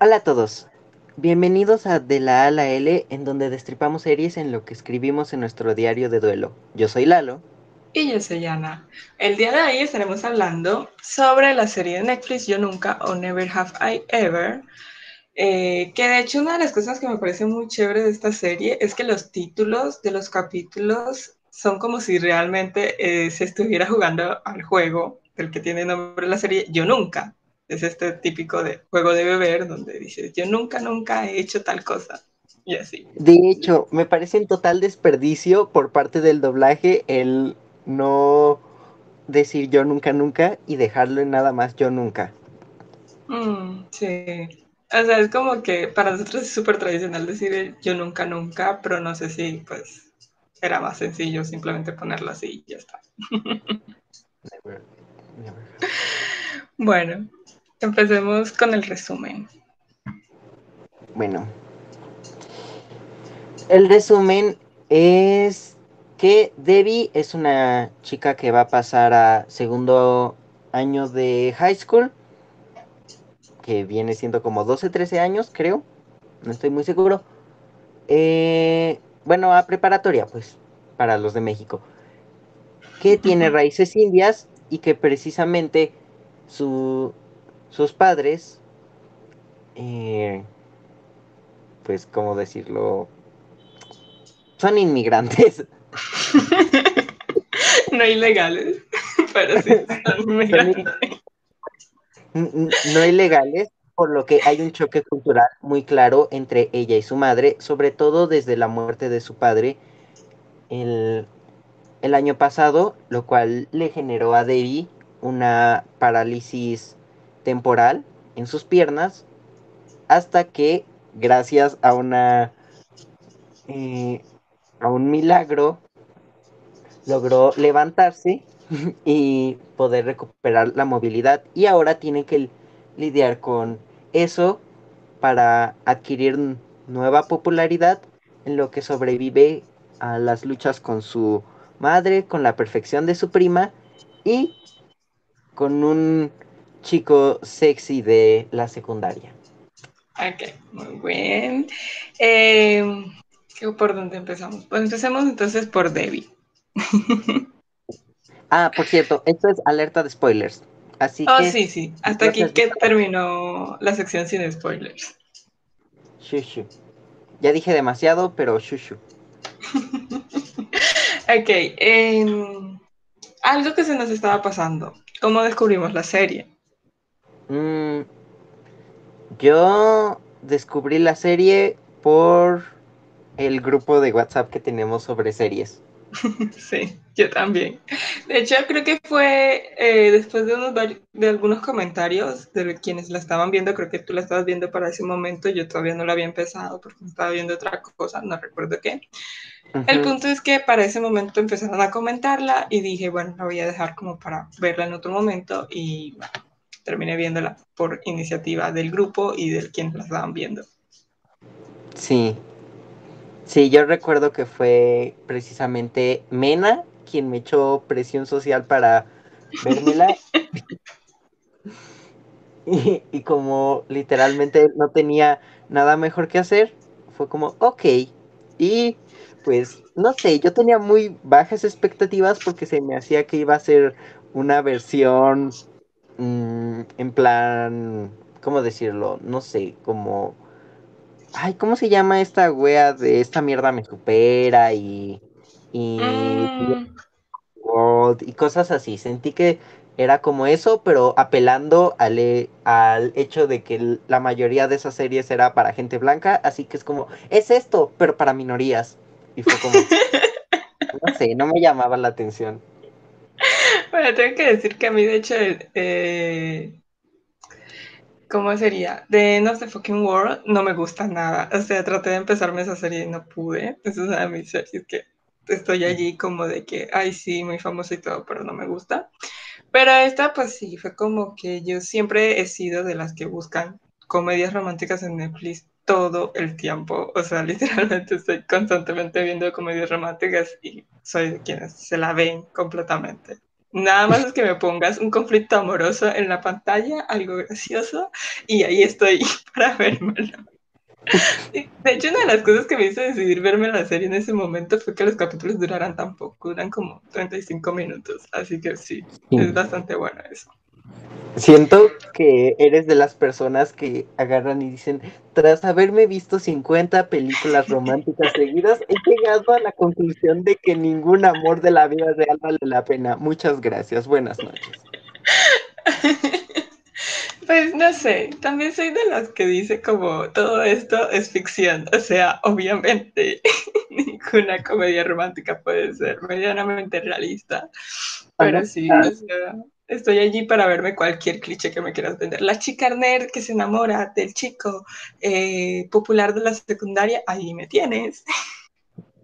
Hola a todos, bienvenidos a De la A la L, en donde destripamos series en lo que escribimos en nuestro diario de duelo. Yo soy Lalo. Y yo soy Ana. El día de hoy estaremos hablando sobre la serie de Netflix Yo Nunca o Never Have I Ever, eh, que de hecho una de las cosas que me parece muy chévere de esta serie es que los títulos de los capítulos son como si realmente eh, se estuviera jugando al juego del que tiene nombre la serie Yo Nunca. Es este típico de juego de beber donde dices yo nunca, nunca he hecho tal cosa. Y así. De hecho, me parece en total desperdicio por parte del doblaje el no decir yo nunca, nunca y dejarlo en nada más yo nunca. Mm, sí. O sea, es como que para nosotros es súper tradicional decir yo nunca, nunca, pero no sé si pues era más sencillo simplemente ponerlo así y ya está. Bueno, empecemos con el resumen. Bueno, el resumen es que Debbie es una chica que va a pasar a segundo año de high school, que viene siendo como 12, 13 años, creo, no estoy muy seguro. Eh, bueno, a preparatoria, pues, para los de México, que tiene raíces indias y que precisamente su, sus padres, eh, pues, ¿cómo decirlo? Son inmigrantes. no ilegales, pero sí son inmigrantes. No ilegales, por lo que hay un choque cultural muy claro entre ella y su madre, sobre todo desde la muerte de su padre el, el año pasado, lo cual le generó a Debbie una parálisis temporal en sus piernas hasta que gracias a una eh, a un milagro logró levantarse y poder recuperar la movilidad. Y ahora tiene que lidiar con eso para adquirir nueva popularidad en lo que sobrevive a las luchas con su madre, con la perfección de su prima y con un chico sexy de la secundaria. Ok, muy bien. Eh, ¿Por dónde empezamos? Pues empecemos entonces por Debbie. ah, por cierto, esto es alerta de spoilers. Así oh, que, sí, sí. Hasta aquí que terminó la sección sin spoilers. Shushu. Ya dije demasiado, pero shushu. ok. Eh, algo que se nos estaba pasando. ¿Cómo descubrimos la serie? Mm, yo descubrí la serie por el grupo de WhatsApp que tenemos sobre series. Sí, yo también. De hecho, creo que fue eh, después de, unos, de algunos comentarios de quienes la estaban viendo, creo que tú la estabas viendo para ese momento, yo todavía no la había empezado porque estaba viendo otra cosa, no recuerdo qué. El punto es que para ese momento empezaron a comentarla y dije, bueno, la voy a dejar como para verla en otro momento y bueno, terminé viéndola por iniciativa del grupo y del quien la estaban viendo. Sí, Sí, yo recuerdo que fue precisamente Mena quien me echó presión social para vérmela. y, y, como literalmente no tenía nada mejor que hacer, fue como, ok. Y pues, no sé, yo tenía muy bajas expectativas porque se me hacía que iba a ser una versión mmm, en plan, ¿cómo decirlo? No sé, como Ay, ¿cómo se llama esta wea de esta mierda me supera y. y. Mm. y cosas así? Sentí que era como eso, pero apelando al, al hecho de que la mayoría de esas series era para gente blanca, así que es como, es esto, pero para minorías. Y fue como. no sé, no me llamaba la atención. Bueno, tengo que decir que a mí, de hecho, eh, ¿Cómo sería? De End of the Fucking World no me gusta nada. O sea, traté de empezarme esa serie y no pude. Es una de mis series que estoy allí como de que, ay, sí, muy famosa y todo, pero no me gusta. Pero esta, pues sí, fue como que yo siempre he sido de las que buscan comedias románticas en Netflix todo el tiempo. O sea, literalmente estoy constantemente viendo comedias románticas y soy de quienes se la ven completamente. Nada más es que me pongas un conflicto amoroso en la pantalla, algo gracioso, y ahí estoy para vérmelo. De hecho, una de las cosas que me hizo decidir verme la serie en ese momento fue que los capítulos duraran tan poco, duran como 35 minutos, así que sí, es bastante bueno eso. Siento que eres de las personas que agarran y dicen, tras haberme visto 50 películas románticas seguidas, he llegado a la conclusión de que ningún amor de la vida real vale la pena. Muchas gracias, buenas noches. Pues no sé, también soy de las que dice como todo esto es ficción, o sea, obviamente ninguna comedia romántica puede ser medianamente realista, pero sí, o sea, estoy allí para verme cualquier cliché que me quieras vender. La chica nerd que se enamora del chico eh, popular de la secundaria, ahí me tienes.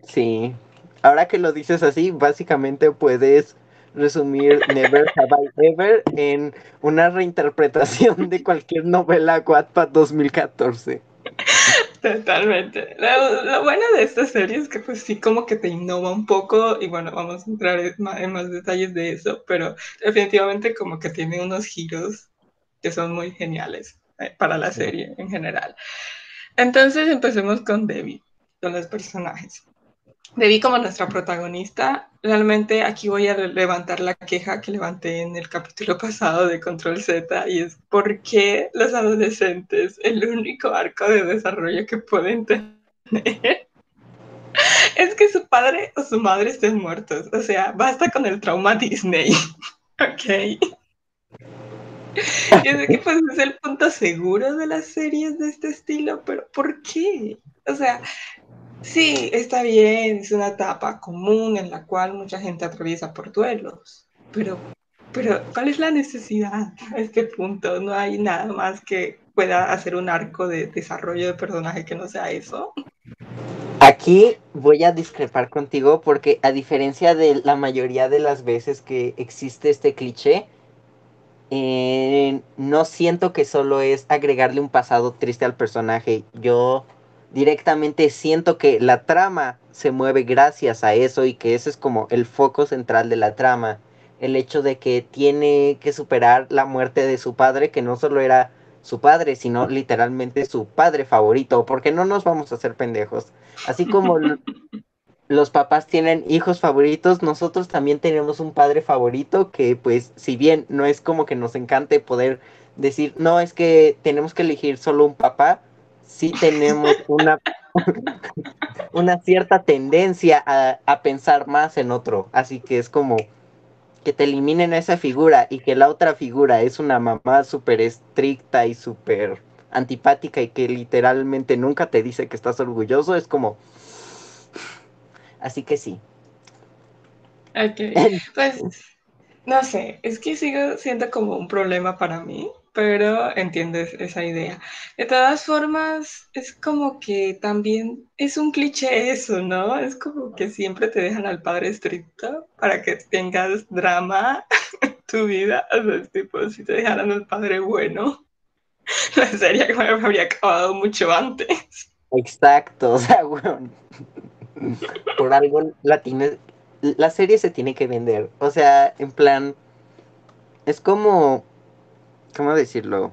Sí, ahora que lo dices así, básicamente puedes resumir Never Have I Ever en una reinterpretación de cualquier novela Wattpad 2014. Totalmente. Lo, bueno de esta serie es que pues sí como que te innova un poco y bueno, vamos a entrar en más, detalles de eso, pero definitivamente como que tiene unos giros que son muy geniales eh, para la serie en general. Entonces empecemos con Debbie, con los personajes. Debbie como nuestra protagonista, realmente aquí voy a levantar la queja que levanté en el capítulo pasado de Control Z y es por qué los adolescentes, el único arco de desarrollo que pueden tener es que su padre o su madre estén muertos. O sea, basta con el trauma Disney. ok. Yo sé que pues es el punto seguro de las series de este estilo, pero ¿por qué? O sea, Sí, está bien, es una etapa común en la cual mucha gente atraviesa por duelos, pero, pero ¿cuál es la necesidad a este punto? No hay nada más que pueda hacer un arco de desarrollo de personaje que no sea eso. Aquí voy a discrepar contigo porque a diferencia de la mayoría de las veces que existe este cliché, eh, no siento que solo es agregarle un pasado triste al personaje. Yo directamente siento que la trama se mueve gracias a eso y que ese es como el foco central de la trama. El hecho de que tiene que superar la muerte de su padre, que no solo era su padre, sino literalmente su padre favorito, porque no nos vamos a hacer pendejos. Así como los papás tienen hijos favoritos, nosotros también tenemos un padre favorito que pues si bien no es como que nos encante poder decir, no, es que tenemos que elegir solo un papá, sí tenemos una, una cierta tendencia a, pensar más en otro. Así que es como que te eliminen esa figura y que la otra figura es una mamá súper estricta y súper antipática y que literalmente nunca te dice que estás orgulloso, es como... Así que sí. Ok, pues no sé, es que sigo siendo como un problema para mí, pero entiendes esa idea. De todas formas, es como que también es un cliché eso, ¿no? Es como que siempre te dejan al padre estricto para que tengas drama en tu vida. O sea, tipo, si te dejaran al padre bueno, la serie habría acabado mucho antes. Exacto, o sea, bueno, por algo la, la serie se tiene que vender. O sea, en plan, es como ¿Cómo decirlo?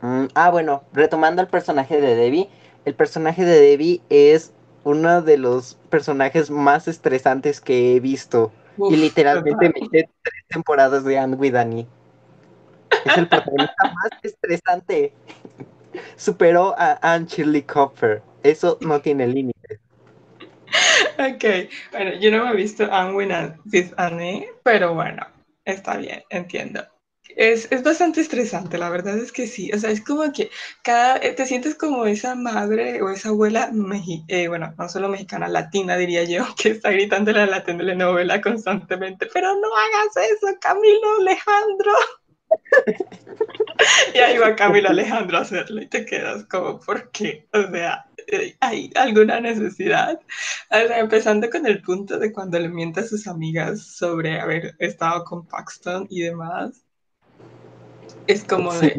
Mm, ah, bueno, retomando el personaje de Debbie. El personaje de Debbie es uno de los personajes más estresantes que he visto. y literalmente me hice tres temporadas de Anne with Annie. Es el protagonista más estresante. Superó a Anne Shirley Copper. Eso no tiene límites. Ok, bueno, yo no me he visto Anne with Annie, pero bueno, está bien, entiendo. Es, es, bastante estresante, la verdad es que sí. O sea, es como que cada, eh, te sientes como esa madre o esa abuela, eh, bueno, no solo mexicana, latina diría yo, que está gritándole a la telenovela constantemente, pero no hagas eso, Camilo Alejandro. y ahí va Camilo Alejandro a hacerlo y te quedas como, ¿por qué? O sea, eh, ¿hay alguna necesidad? Empezando con el punto de cuando le mienta a sus amigas sobre haber estado con Paxton y demás es como de...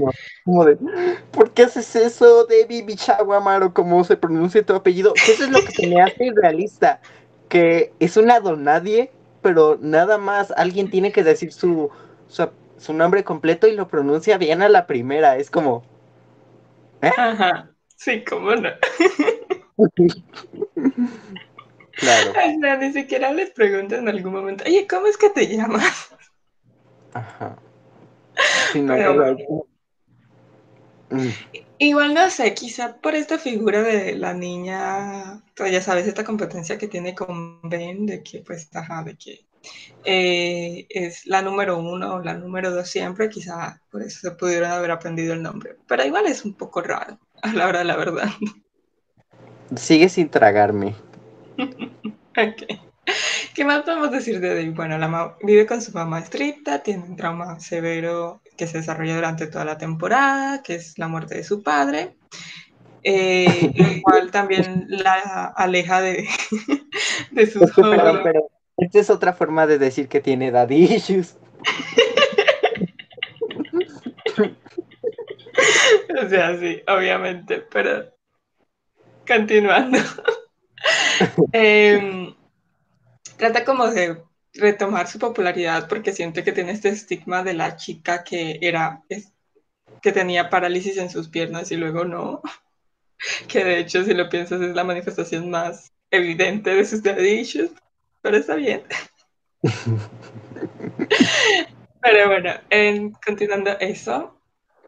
¿Por qué haces eso, Debbie Bichagua Amaro? ¿Cómo se pronuncia tu apellido? Eso es lo que se me hace irrealista. Que es una donadie pero nada más alguien tiene que decir su, su, su nombre completo y lo pronuncia bien a la primera. Es como. ¿eh? Ajá. Sí, cómo no. claro. O sea, ni siquiera les preguntan en algún momento, oye, ¿cómo es que te llamas? Ajá. Pero, mm. Igual no sé, quizá por esta figura de la niña, pues ya sabes, esta competencia que tiene con Ben, de que pues, ajá, de que eh, es la número uno o la número dos siempre, quizá por eso se pudieron haber aprendido el nombre. Pero igual es un poco raro, a la hora de la verdad. Sigue sin tragarme. ok. ¿Qué más podemos decir de Dave? Bueno, la vive con su mamá estricta, tiene un trauma severo que se desarrolla durante toda la temporada, que es la muerte de su padre, eh, lo cual también la aleja de, de sus pero, pero, esta es otra forma de decir que tiene daddy issues. o sea, sí, obviamente, pero continuando. Em, trata como de retomar su popularidad porque siente que tiene este estigma de la chica que era que tenía parálisis en sus piernas y luego no. Que de hecho, si lo piensas, es la manifestación más evidente de sus daddy issues, pero está bien. pero bueno, en, continuando eso,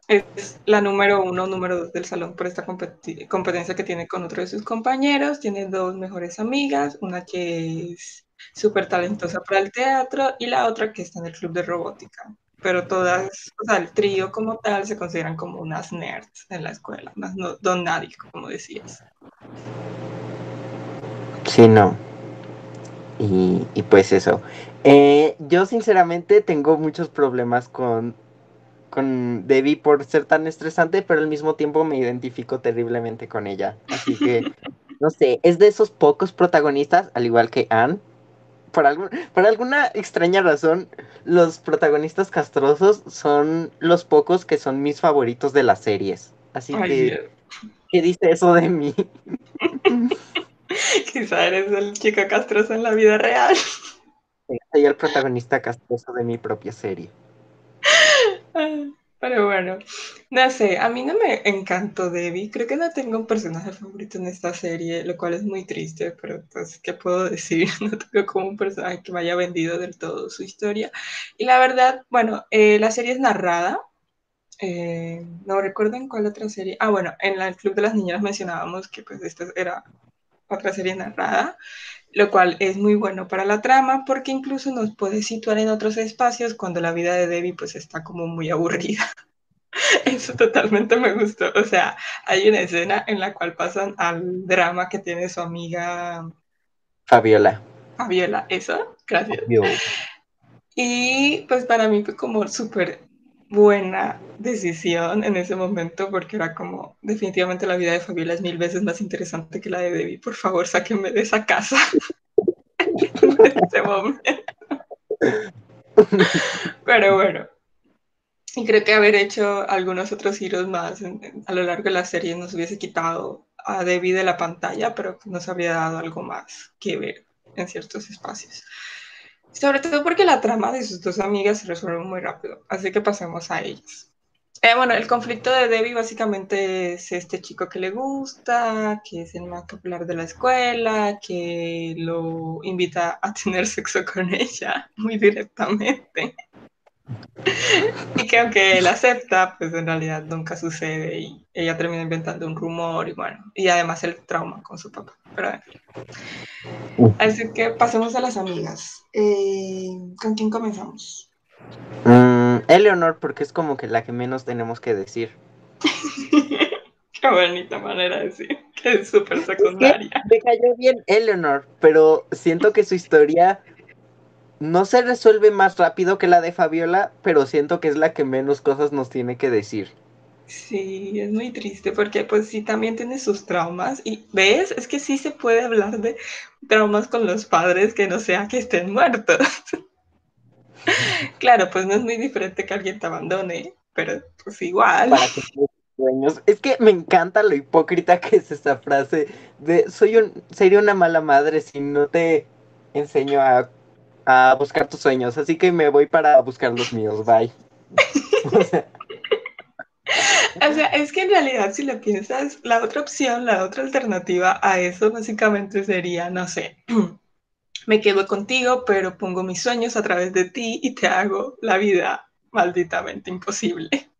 es la número uno, número dos del salón por esta competencia que tiene con otro de sus compañeros. Tiene dos mejores amigas, una que es súper talentosa para el teatro y la otra que está en el club de robótica. Pero todas, o sea, el trío como tal se consideran como unas nerds en la escuela, más no don nadie, como decías. Sí, no. Y, y pues eso. Eh, yo sinceramente tengo muchos problemas con con Debbie por ser tan estresante, pero al mismo tiempo me identifico terriblemente con ella. Así que, no sé, es de esos pocos protagonistas, al igual que Anne. Por, algún, por alguna extraña razón, los protagonistas castrosos son los pocos que son mis favoritos de las series. Así que, ¿qué dice eso de mí? Quizá eres el chico castroso en la vida real. Soy el protagonista castroso de mi propia serie. Pero bueno, no sé, a mí no me encantó Debbie. Creo que no tengo un personaje favorito en esta serie, lo cual es muy triste, pero pues, ¿qué puedo decir? No tengo como un personaje que me haya vendido del todo su historia. Y la verdad, bueno, eh, la serie es narrada. Eh, no recuerdo en cuál otra serie. Ah, bueno, en el Club de las Niñas mencionábamos que pues esta era otra serie narrada lo cual es muy bueno para la trama porque incluso nos puede situar en otros espacios cuando la vida de Debbie pues está como muy aburrida. Eso totalmente me gustó. O sea, hay una escena en la cual pasan al drama que tiene su amiga Fabiola. Fabiola, eso, gracias. Y pues para mí fue como súper buena decisión en ese momento porque era como definitivamente la vida de Fabiola es mil veces más interesante que la de Debbie. Por favor, sáquenme de esa casa en ese momento. Pero bueno. Y creo que haber hecho algunos otros giros más a lo largo de la serie nos hubiese quitado a Debbie de la pantalla, pero nos habría dado algo más que ver en ciertos espacios. Sobre todo porque la trama de sus dos amigas se resuelve muy rápido, así que pasemos a ellas. Eh, bueno, el conflicto de Debbie básicamente es este chico que le gusta, que es el más popular de la escuela, que lo invita a tener sexo con ella muy directamente. Y que aunque él acepta, pues en realidad nunca sucede y ella termina inventando un rumor y bueno, y además el trauma con su papá. Pero Así que pasemos a las amigas. Eh, ¿Con quién comenzamos? Mm, Eleonor, porque es como que la que menos tenemos que decir. Qué bonita manera de decir que es súper secundaria. Me cayó bien Eleanor, pero siento que su historia no se resuelve más rápido que la de Fabiola, pero siento que es la que menos cosas nos tiene que decir. Sí, es muy triste porque pues sí también tiene sus traumas y ves, es que sí se puede hablar de traumas con los padres que no sea que estén muertos. claro, pues no es muy diferente que alguien te abandone, pero pues igual. Para que sueños. Es que me encanta lo hipócrita que es esa frase de soy un sería una mala madre si no te enseño a a buscar tus sueños, así que me voy para buscar los míos, bye. O sea, es que en realidad si lo piensas, la otra opción, la otra alternativa a eso básicamente sería, no sé, me quedo contigo, pero pongo mis sueños a través de ti y te hago la vida malditamente imposible.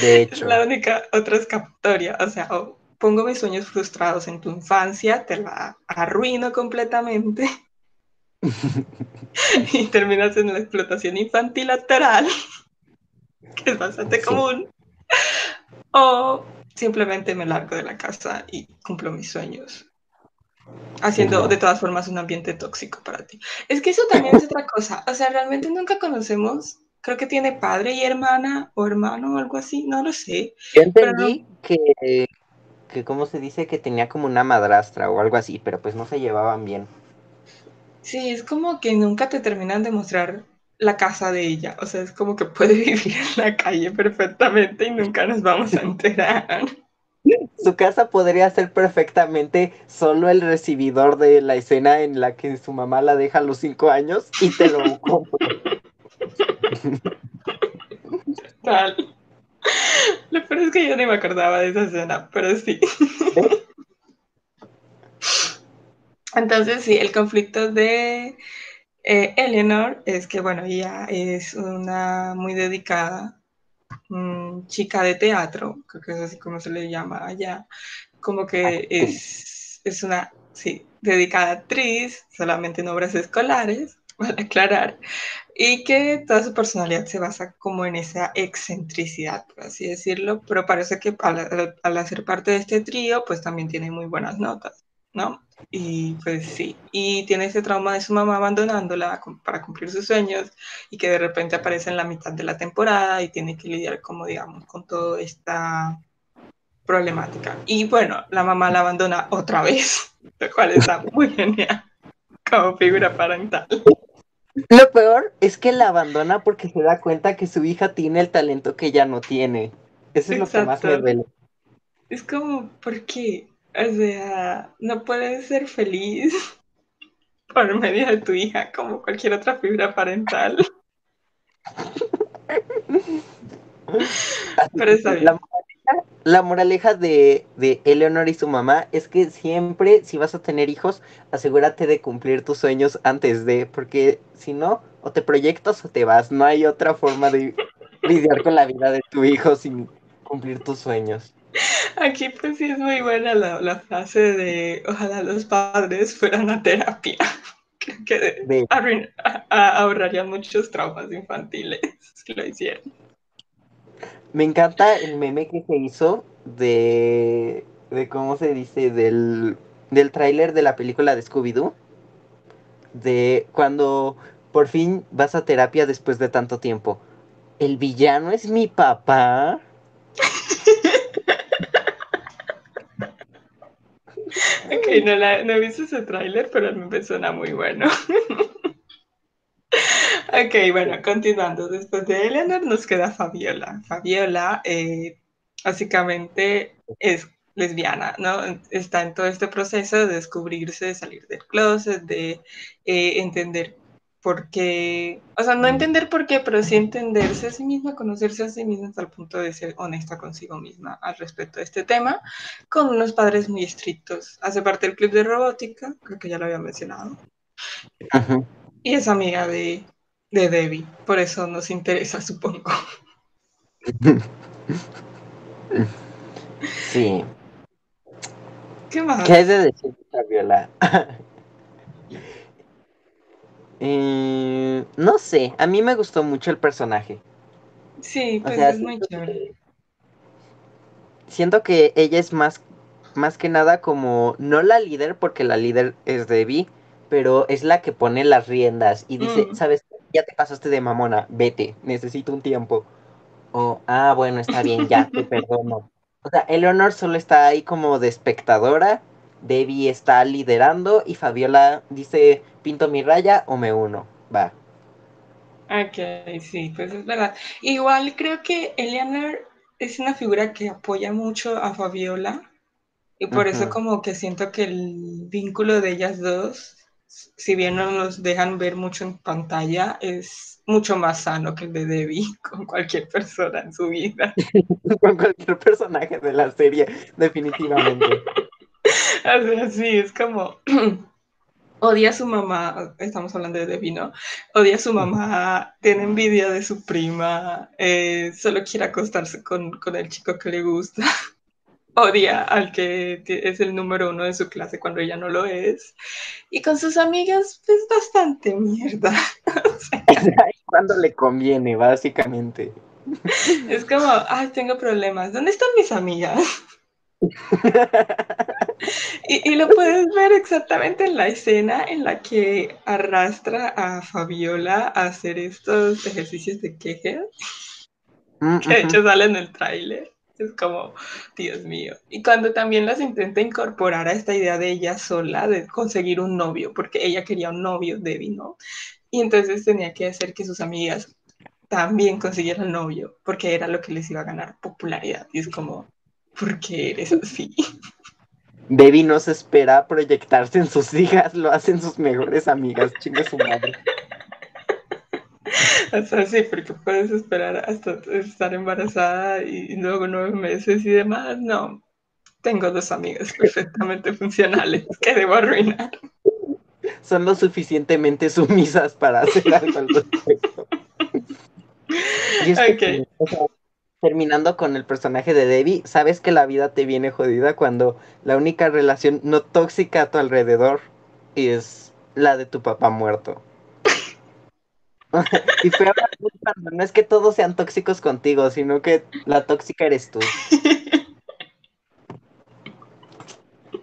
De hecho. Es la única otra escapatoria, o sea, pongo mis sueños frustrados en tu infancia, te la arruino completamente y terminas en la explotación infantil lateral, que es bastante común. O simplemente me largo de la casa y cumplo mis sueños. Haciendo de todas formas un ambiente tóxico para ti. Es que eso también es otra cosa. O sea, realmente nunca conocemos. Creo que tiene padre y hermana o hermano o algo así. No lo sé. Yo entendí que, que, ¿cómo se dice? Que tenía como una madrastra o algo así, pero pues no se llevaban bien. Sí, es como que nunca te terminan de mostrar la casa de ella. O sea, es como que puede vivir en la calle perfectamente y nunca nos vamos a enterar. Su casa podría ser perfectamente solo el recibidor de la escena en la que su mamá la deja a los cinco años y te lo compro. Tal. Lo peor es que yo ni me acordaba de esa escena, pero sí. Entonces, sí, el conflicto de eh, Eleanor es que, bueno, ella es una muy dedicada mm, chica de teatro, creo que es así como se le llama allá, como que es, es una, sí, dedicada actriz, solamente en obras escolares, para aclarar, y que toda su personalidad se basa como en esa excentricidad, por así decirlo, pero parece que al, al hacer parte de este trío, pues también tiene muy buenas notas, ¿no? Y pues sí, y tiene ese trauma de su mamá abandonándola para cumplir sus sueños y que de repente aparece en la mitad de la temporada y tiene que lidiar como digamos con toda esta problemática. Y bueno, la mamá la abandona otra vez, lo cual está muy genial como figura parental. Lo peor es que la abandona porque se da cuenta que su hija tiene el talento que ella no tiene. Eso es lo que más me duele. Es como, ¿por qué? O sea, no puedes ser feliz por medio de tu hija como cualquier otra figura parental. Pero está bien. La moraleja, de, de, y su mamá es que siempre, si vas a tener hijos, asegúrate de cumplir tus sueños antes de, porque si no, o te proyectas o te vas. No hay otra forma de lidiar con la vida de tu hijo sin cumplir tus sueños. Aquí pues sí es muy buena la, la frase de ojalá los padres fueran a terapia. Creo que ahorrarían muchos traumas infantiles si lo hicieran. Me encanta el meme que se hizo de, de ¿cómo se dice? Del, del tráiler de la película de Scooby-Doo. De cuando por fin vas a terapia después de tanto tiempo. El villano es mi papá. Ok, no, la, no he visto ese tráiler, pero me suena muy bueno. ok, bueno, continuando. Después de Eleanor nos queda Fabiola. Fabiola eh, básicamente es lesbiana, ¿no? Está en todo este proceso de descubrirse, de salir del closet, de eh, entender por qué, o sea, no entender por qué, pero sí entenderse a sí misma, conocerse a sí misma hasta el punto de ser honesta consigo misma al respecto de este tema, con unos padres muy estrictos. Hace parte del club de robótica, creo que ya lo había mencionado. Y es amiga de, de Debbie, por eso nos interesa, supongo. Sí. ¿Qué más? ¿Qué es de decir Fabiola? Eh, no sé, a mí me gustó mucho el personaje. Sí, pues es muy chévere. Siento que ella es más, más que nada como, no la líder, porque la líder es Debbie, pero es la que pone las riendas y dice, mm. sabes, ya te pasaste de mamona, vete, necesito un tiempo. O, ah, bueno, está bien, ya, te perdono. O sea, Eleanor solo está ahí como de espectadora Debbie está liderando y Fabiola dice, pinto mi raya o me uno. Va. Ok, sí, pues es verdad. Igual creo que Eleanor es una figura que apoya mucho a Fabiola y por eso como que siento que el vínculo de ellas dos si bien no nos dejan ver mucho en pantalla, es mucho más sano que el de Debbie con cualquier persona en su vida. con cualquier personaje de la serie, definitivamente. Así, sí, es como odia a su mamá, estamos hablando de Debbie, ¿no? Odia a su mamá, tiene envidia de su prima, eh, solo quiere acostarse con, con el chico que le gusta odia al que es el número uno de su clase cuando ella no lo es. Y con sus amigas, pues bastante mierda. cuando le conviene, básicamente. Es como, ay, tengo problemas. ¿Dónde están mis amigas? y, y, lo puedes ver exactamente en la escena en la que arrastra a Fabiola a hacer estos ejercicios de queje, mm, que de hecho sale en el tráiler. Es como, Dios mío. Y cuando también las intenta incorporar a esta idea de ella sola, de conseguir un novio, porque ella quería un novio, Debbie, ¿no? Y entonces tenía que hacer que sus amigas también consiguieran novio, porque era lo que les iba a ganar popularidad. Y es como, ¿por qué eres así? Debbie no se espera proyectarse en sus hijas, lo hacen sus mejores amigas, chinga su madre. O sea, sí, porque puedes esperar hasta estar embarazada y luego nueve meses y demás. No, tengo dos amigas perfectamente funcionales que debo arruinar. Son lo suficientemente sumisas para hacer algo al respecto. Y es terminando con el personaje de Debbie, sabes que la vida te viene jodida cuando la única relación no tóxica a tu alrededor es la de tu papá muerto. y fue no es que todos sean tóxicos contigo, sino que la tóxica eres tú.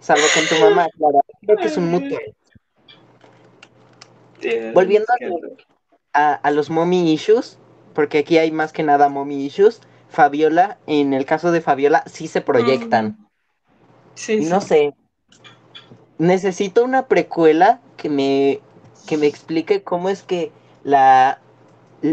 Salvo con tu mamá, claro. Creo que es un mutuo. Volviendo a, los mommy issues, porque aquí hay más que nada mommy issues, Fabiola, en el caso de Fabiola, sí se proyectan. Sí, no sé. Necesito una precuela que me, que me explique cómo es que la,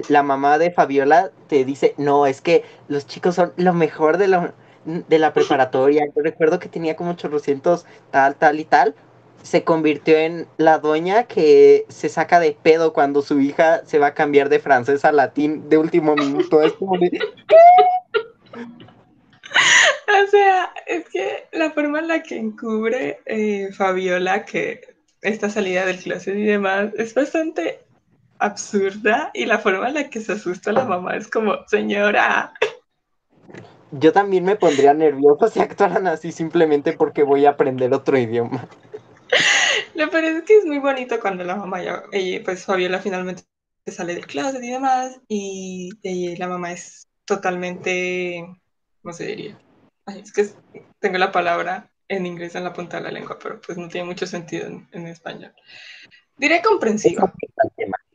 la mamá de Fabiola te dice, no, es que los chicos son lo mejor de la, de la preparatoria. Yo recuerdo que tenía como 800 tal, tal y tal. Se convirtió en la doña que se saca de pedo cuando su hija se va a cambiar de francés a latín de último minuto. Es como de... O sea, es que la forma en la que encubre eh, Fabiola que esta salida del clase y demás es bastante absurda y la forma en la que se asusta la mamá es como, señora. Yo también me pondría nervioso si actuaran así simplemente porque voy a aprender otro idioma. Lo peor es que es muy bonito cuando la mamá ya, pues Fabiola finalmente sale de clase y demás y, la mamá es totalmente, ¿cómo se diría? es que tengo la palabra en inglés en la punta de la lengua, pero pues no tiene mucho sentido en, en español. Diré comprensiva.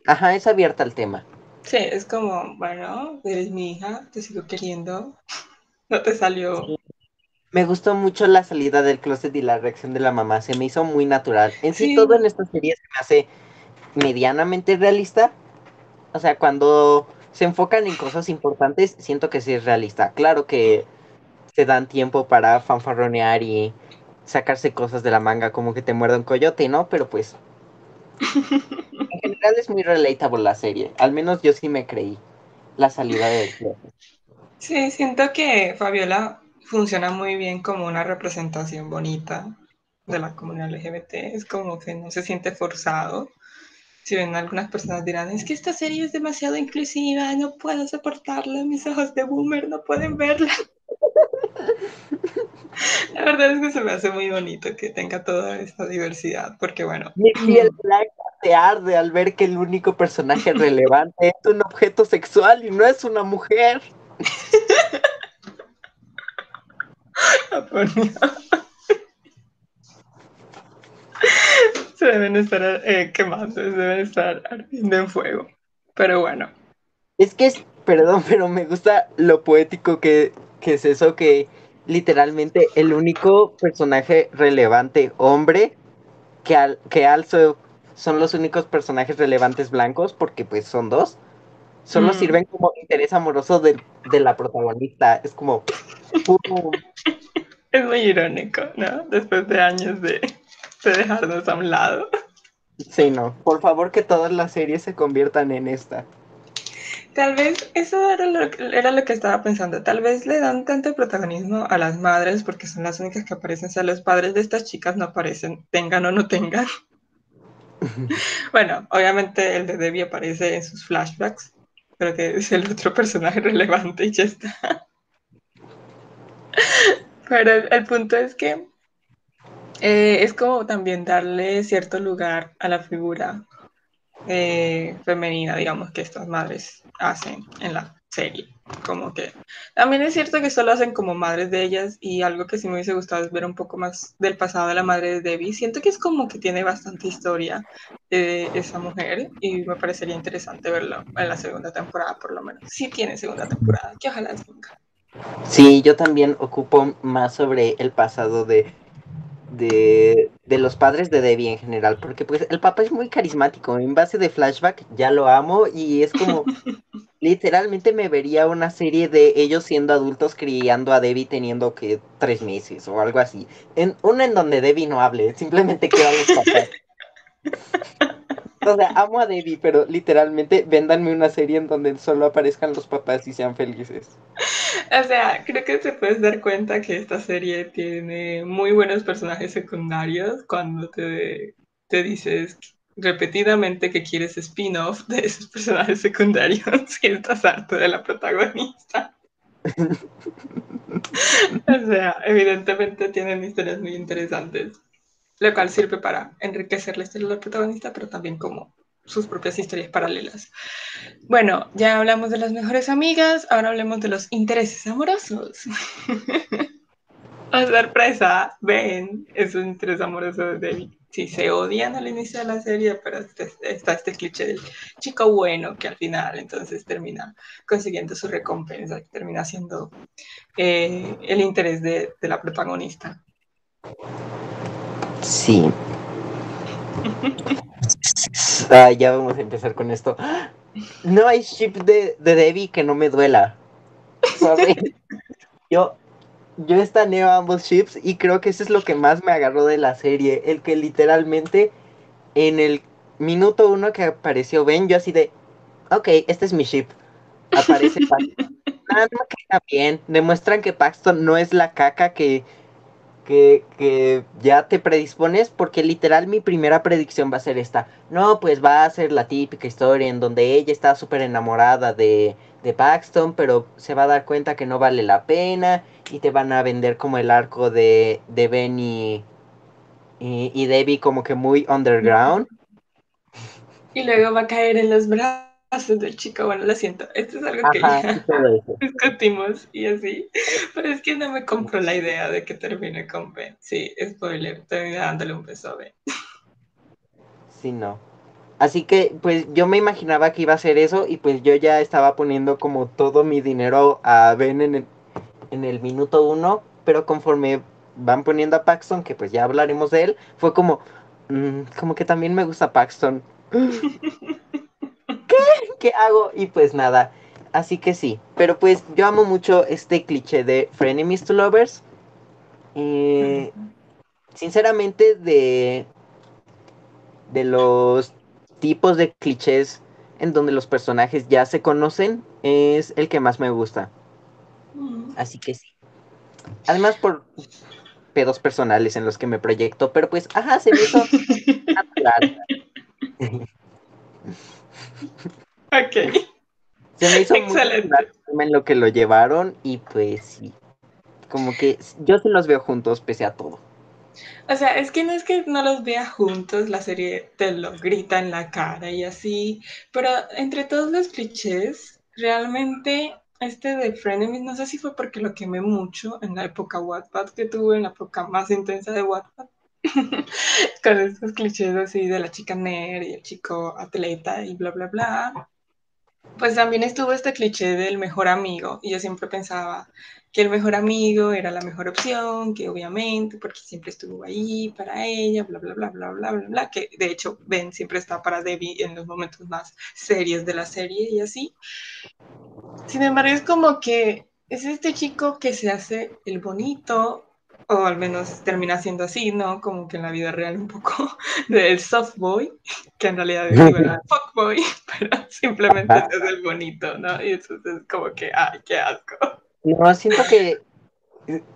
Ajá, es abierta al tema. Sí, es como, bueno, eres mi hija, te sigo queriendo. No te salió. Me gustó mucho la salida del closet y la reacción de la mamá, se me hizo muy natural. En sí, todo en esta serie se me hace medianamente realista. O sea, cuando se enfocan en cosas importantes, siento que sí es realista. Claro que se dan tiempo para fanfarronear y sacarse cosas de la manga, como que te muerde un coyote, ¿no? Pero pues en general es muy relatable la serie. Al menos yo sí me creí la salida de Sí, siento que Fabiola funciona muy bien como una representación bonita de la comunidad LGBT. Es como que no se siente forzado. Si ven algunas personas dirán, es que esta serie es demasiado inclusiva, no puedo soportarla, mis ojos de boomer no pueden verla. La verdad es que se me hace muy bonito que tenga toda esta diversidad, porque bueno. Mi piel blanca se arde al ver que el único personaje relevante es un objeto sexual y no es una mujer. se deben estar eh, quemando, se deben estar ardiendo en fuego. Pero bueno. Es que es, perdón, pero me gusta lo poético que, que es eso que literalmente el único personaje relevante hombre que, al, que also son los únicos personajes relevantes blancos, porque pues son dos, solo mm. sirven como interés amoroso de, la protagonista. Es como... es muy irónico, ¿no? Después de años de, de dejarnos a un lado. Sí, no. Por favor que todas las series se conviertan en esta. Tal vez eso era lo, era lo que estaba pensando. Tal vez le dan tanto protagonismo a las madres porque son las únicas que aparecen. O sea, los padres de estas chicas no aparecen, tengan o no tengan. bueno, obviamente el de Debbie aparece en sus flashbacks. Creo que es el otro personaje relevante y ya está. Pero el, punto es que eh, es como también darle cierto lugar a la figura eh, femenina, digamos, que estas madres hacen en la serie. Como que también es cierto que solo hacen como madres de ellas y algo que sí me hubiese gustado es ver un poco más del pasado de la madre de Debbie. Siento que es como que tiene bastante historia de esa mujer y me parecería interesante verlo en la segunda temporada por lo menos. Sí tiene segunda temporada, que ojalá tenga. Sí, yo también ocupo más sobre el pasado de de, de, los padres de Debbie en general, porque pues el papá es muy carismático, en base de flashback ya lo amo y es como literalmente me vería una serie de ellos siendo adultos criando a Debbie teniendo que tres meses o algo así, en una en donde Debbie no hable, simplemente queda los papás. O sea, amo a Debbie, pero literalmente véndanme una serie en donde solo aparezcan los papás y sean felices. O sea, creo que te puedes dar cuenta que esta serie tiene muy buenos personajes secundarios cuando te, te dices repetidamente que quieres spin-off de esos personajes secundarios y estás harto de la protagonista. o sea, evidentemente tienen historias muy interesantes lo cual sirve para enriquecer la historia del protagonista, pero también como sus propias historias paralelas. Bueno, ya hablamos de las mejores amigas, ahora hablemos de los intereses amorosos. ¡A sorpresa, Ben es un interés amoroso de David. Sí, se odian al inicio de la serie, pero este, está este cliché del chico bueno que al final entonces termina consiguiendo su recompensa, termina siendo eh, el interés de la protagonista. Sí. Ah, ya vamos a empezar con esto. No hay ship de, de Debbie que no me duela. Yo, yo estaneo ambos ships y creo que eso es lo que más me agarró de la serie. El que literalmente en el minuto uno que apareció Ben, yo así de, ok, este es mi ship. Aparece Paxton. Ah, no queda bien. Demuestran que Paxton no es la caca que que, ya te predispones porque literal mi primera predicción va a ser esta. No, pues va a ser la típica historia en donde ella está súper enamorada de, de Paxton, pero se va a dar cuenta que no vale la pena y te van a vender como el arco de, de Ben y, y, Debbie como que muy underground. Y luego va a caer en los brazos del chico, bueno, lo siento, esto es algo que ya discutimos y así, pero es que no me compro la idea de que termine con Ben. Sí, spoiler, termina dándole un beso a Ben. Sí, no. Así que, pues yo me imaginaba que iba a ser eso y pues yo ya estaba poniendo como todo mi dinero a Ben en el, en el minuto uno, pero conforme van poniendo a Paxton, que pues ya hablaremos de él, fue como, mm, como que también me gusta Paxton. ¿qué? ¿Qué hago? Y pues nada, así que sí. Pero pues yo amo mucho este cliché de Frenemies to Lovers. Eh, sinceramente, de, de los tipos de clichés en donde los personajes ya se conocen, es el que más me gusta. Mm. Así que sí. Además por pedos personales en los que me proyecto, pero pues, ajá, se me hizo natural. Ok. Se me hizo Excelente. en lo que lo llevaron y pues sí. Como que yo sí los veo juntos pese a todo. O sea, es que no es que no los vea juntos, la serie te lo grita en la cara y así, pero entre todos los clichés, realmente este de Frenemies, no sé si fue porque lo quemé mucho en la época Wattpad que tuve, en la época más intensa de Wattpad, con estos clichés así de la chica nerd y el chico atleta y bla, bla, bla. Pues también estuvo este cliché del mejor amigo y yo siempre pensaba que el mejor amigo era la mejor opción, que obviamente, porque siempre estuvo ahí para ella, bla, bla, bla, bla, bla, bla, bla, que de hecho Ben siempre está para Debbie en los momentos más serios de la serie y así. Sin embargo, es como que es este chico que se hace el bonito, o al menos termina siendo así, ¿no? Como que en la vida real un poco del soft boy, que en realidad es el fuckboy, pero simplemente es el bonito, ¿no? Y eso es como que, ay, qué asco. No, siento que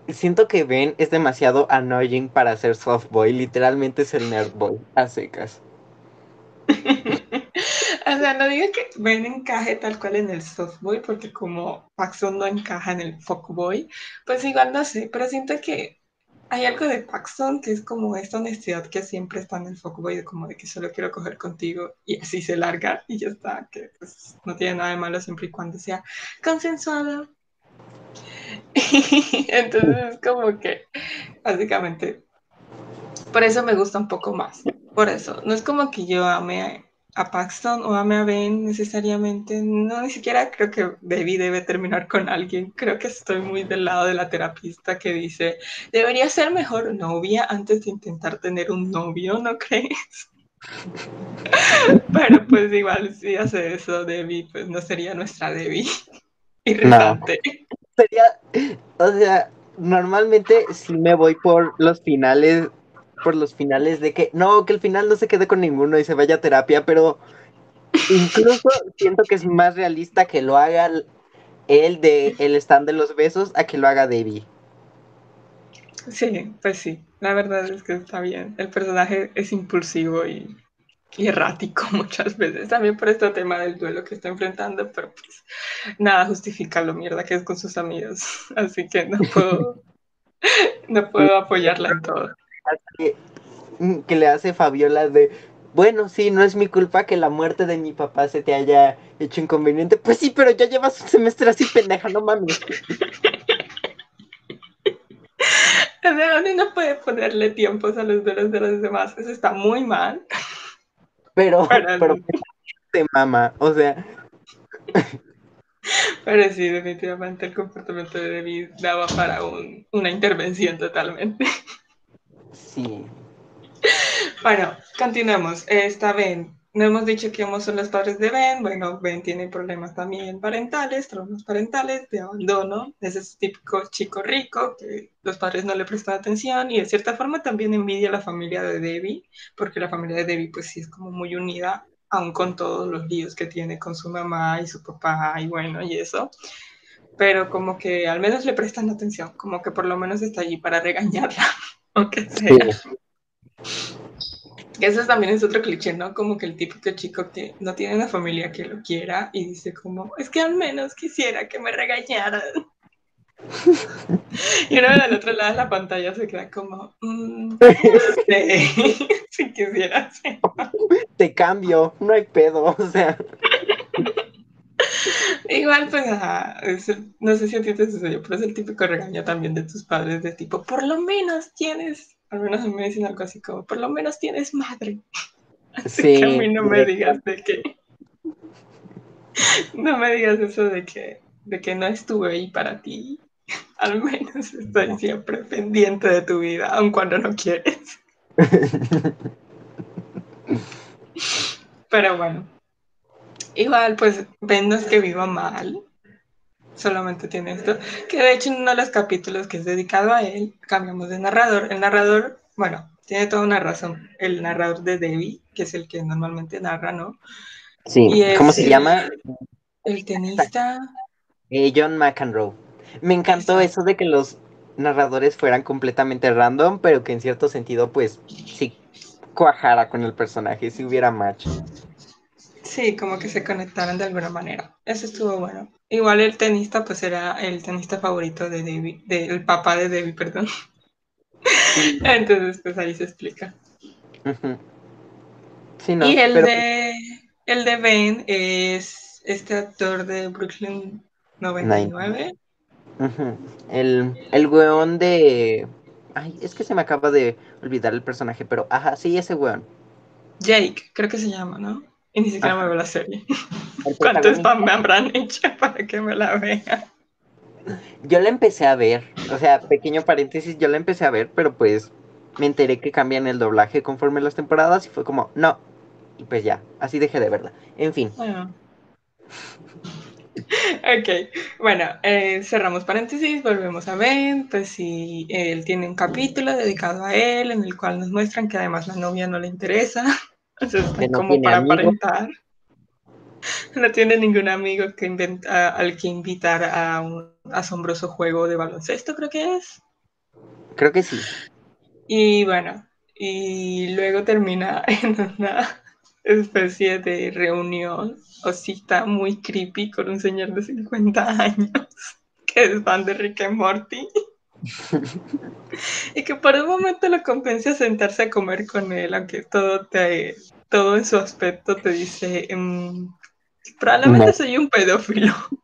siento que Ben es demasiado annoying para ser soft boy, literalmente es el nerd boy, a secas. O sea, no digo que Ben encaje tal cual en el softboy, porque como Paxson no encaja en el fuckboy, pues igual no sé, pero siento que hay algo de Paxson que es como esta honestidad que siempre está en el fuckboy, como de que solo quiero coger contigo y así se larga y ya está, que pues no tiene nada de malo siempre y cuando sea consensuado. Entonces es como que básicamente por eso me gusta un poco más. Por eso, no es como que yo ame a Paxton o a Ben necesariamente. No, ni siquiera creo que Debbie debe terminar con alguien. Creo que estoy muy del lado de la terapista que dice, debería ser mejor novia antes de intentar tener un novio, ¿no crees? Pero pues igual si hace eso Debbie, pues no sería nuestra Debbie. Irritante. Sería, o sea, normalmente si me voy por los finales por los finales de que no, que el final no se quede con ninguno y se vaya a terapia, pero incluso siento que es más realista que lo haga él de el stand de los besos a que lo haga Debbie. Sí, pues sí, la verdad es que está bien. El personaje es impulsivo y, errático muchas veces, también por este tema del duelo que está enfrentando, pero pues nada justifica lo mierda que es con sus amigos, así que no puedo, no puedo apoyarla en todo que, le hace Fabiola de, bueno, sí, no es mi culpa que la muerte de mi papá se te haya hecho inconveniente. Pues sí, pero ya llevas un semestre así pendeja, no mames. Sea, no puede ponerle tiempos a los duelos de los demás, eso está muy mal. Pero, pero, te mama, o sea. Pero sí, definitivamente el comportamiento de David daba para una intervención totalmente. Sí. Bueno, continuemos. Esta Ben, no hemos dicho que son los padres de Ben. Bueno, Ben tiene problemas también parentales, traumas parentales, de abandono. Es ese típico chico rico que los padres no le prestan atención y de cierta forma también envidia a la familia de Debbie, porque la familia de Debbie pues sí es como muy unida, aun con todos los líos que tiene con su mamá y su papá y bueno, y eso pero como que al menos le prestan atención, como que por lo menos está allí para regañarla. Aunque sea. Eso también es otro cliché, ¿no? Como que el típico chico que no tiene una familia que lo quiera y dice como, es que al menos quisiera que me regañaran. y uno del otro lado de la pantalla se queda como, mm, si quisiera. Te cambio, no hay pedo, o sea. Igual, pues, no sé si a ti te sucedió, pero es el típico regaño también de tus padres de tipo, por lo menos tienes, al menos me dicen algo así como, por lo menos tienes madre. Así que a mí no me digas de que, no me digas eso de que, de que no estuve ahí para ti. Al menos estoy siempre pendiente de tu vida, aun cuando no quieres. Pero bueno, Igual, pues Ben no es que viva mal, solamente tiene esto, que de hecho en uno de los capítulos que es dedicado a él, cambiamos de narrador. El narrador, bueno, tiene toda una razón. El narrador de Debbie, que es el que normalmente narra, ¿no? Sí, ¿cómo se llama? El tenista. Eh, John McEnroe. Me encantó eso de que los narradores fueran completamente random, pero que en cierto sentido, pues, sí cuajara con el personaje, si hubiera match. Sí, como que se conectaron de alguna manera. Eso estuvo bueno. Igual el tenista, pues era el tenista favorito de David, del papá de David, perdón. Entonces, pues ahí se explica. sí, no, y el de el de Ben es este actor de Brooklyn 99. El, el weón de. Ay, es que se me acaba de olvidar el personaje, pero ajá, sí, ese weón. Jake, creo que se llama, ¿no? Y ni siquiera me veo la serie. ¿Cuánto spam me habrán hecho para que me la vea? Yo la empecé a ver, o sea, pequeño paréntesis, yo la empecé a ver, pero pues me enteré que cambian el doblaje conforme las temporadas y fue como, no. Y pues ya, así dejé de verla. En fin. ok, bueno, eh, cerramos paréntesis, volvemos a Ben, pues sí, él tiene un capítulo dedicado a él en el cual nos muestran que además la novia no le interesa, está Que no como para amigos. aparentar. No tiene ningún amigo que inventa, al que invitar a un asombroso juego de baloncesto, creo que es. Creo que sí. Y bueno, y luego termina en una especie de reunión o cita muy creepy con un señor de 50 años que es fan de Rick and Morty. y que por un momento lo convence a sentarse a comer con él, aunque todo te todo en su aspecto te dice mm, probablemente No. soy un pedófilo.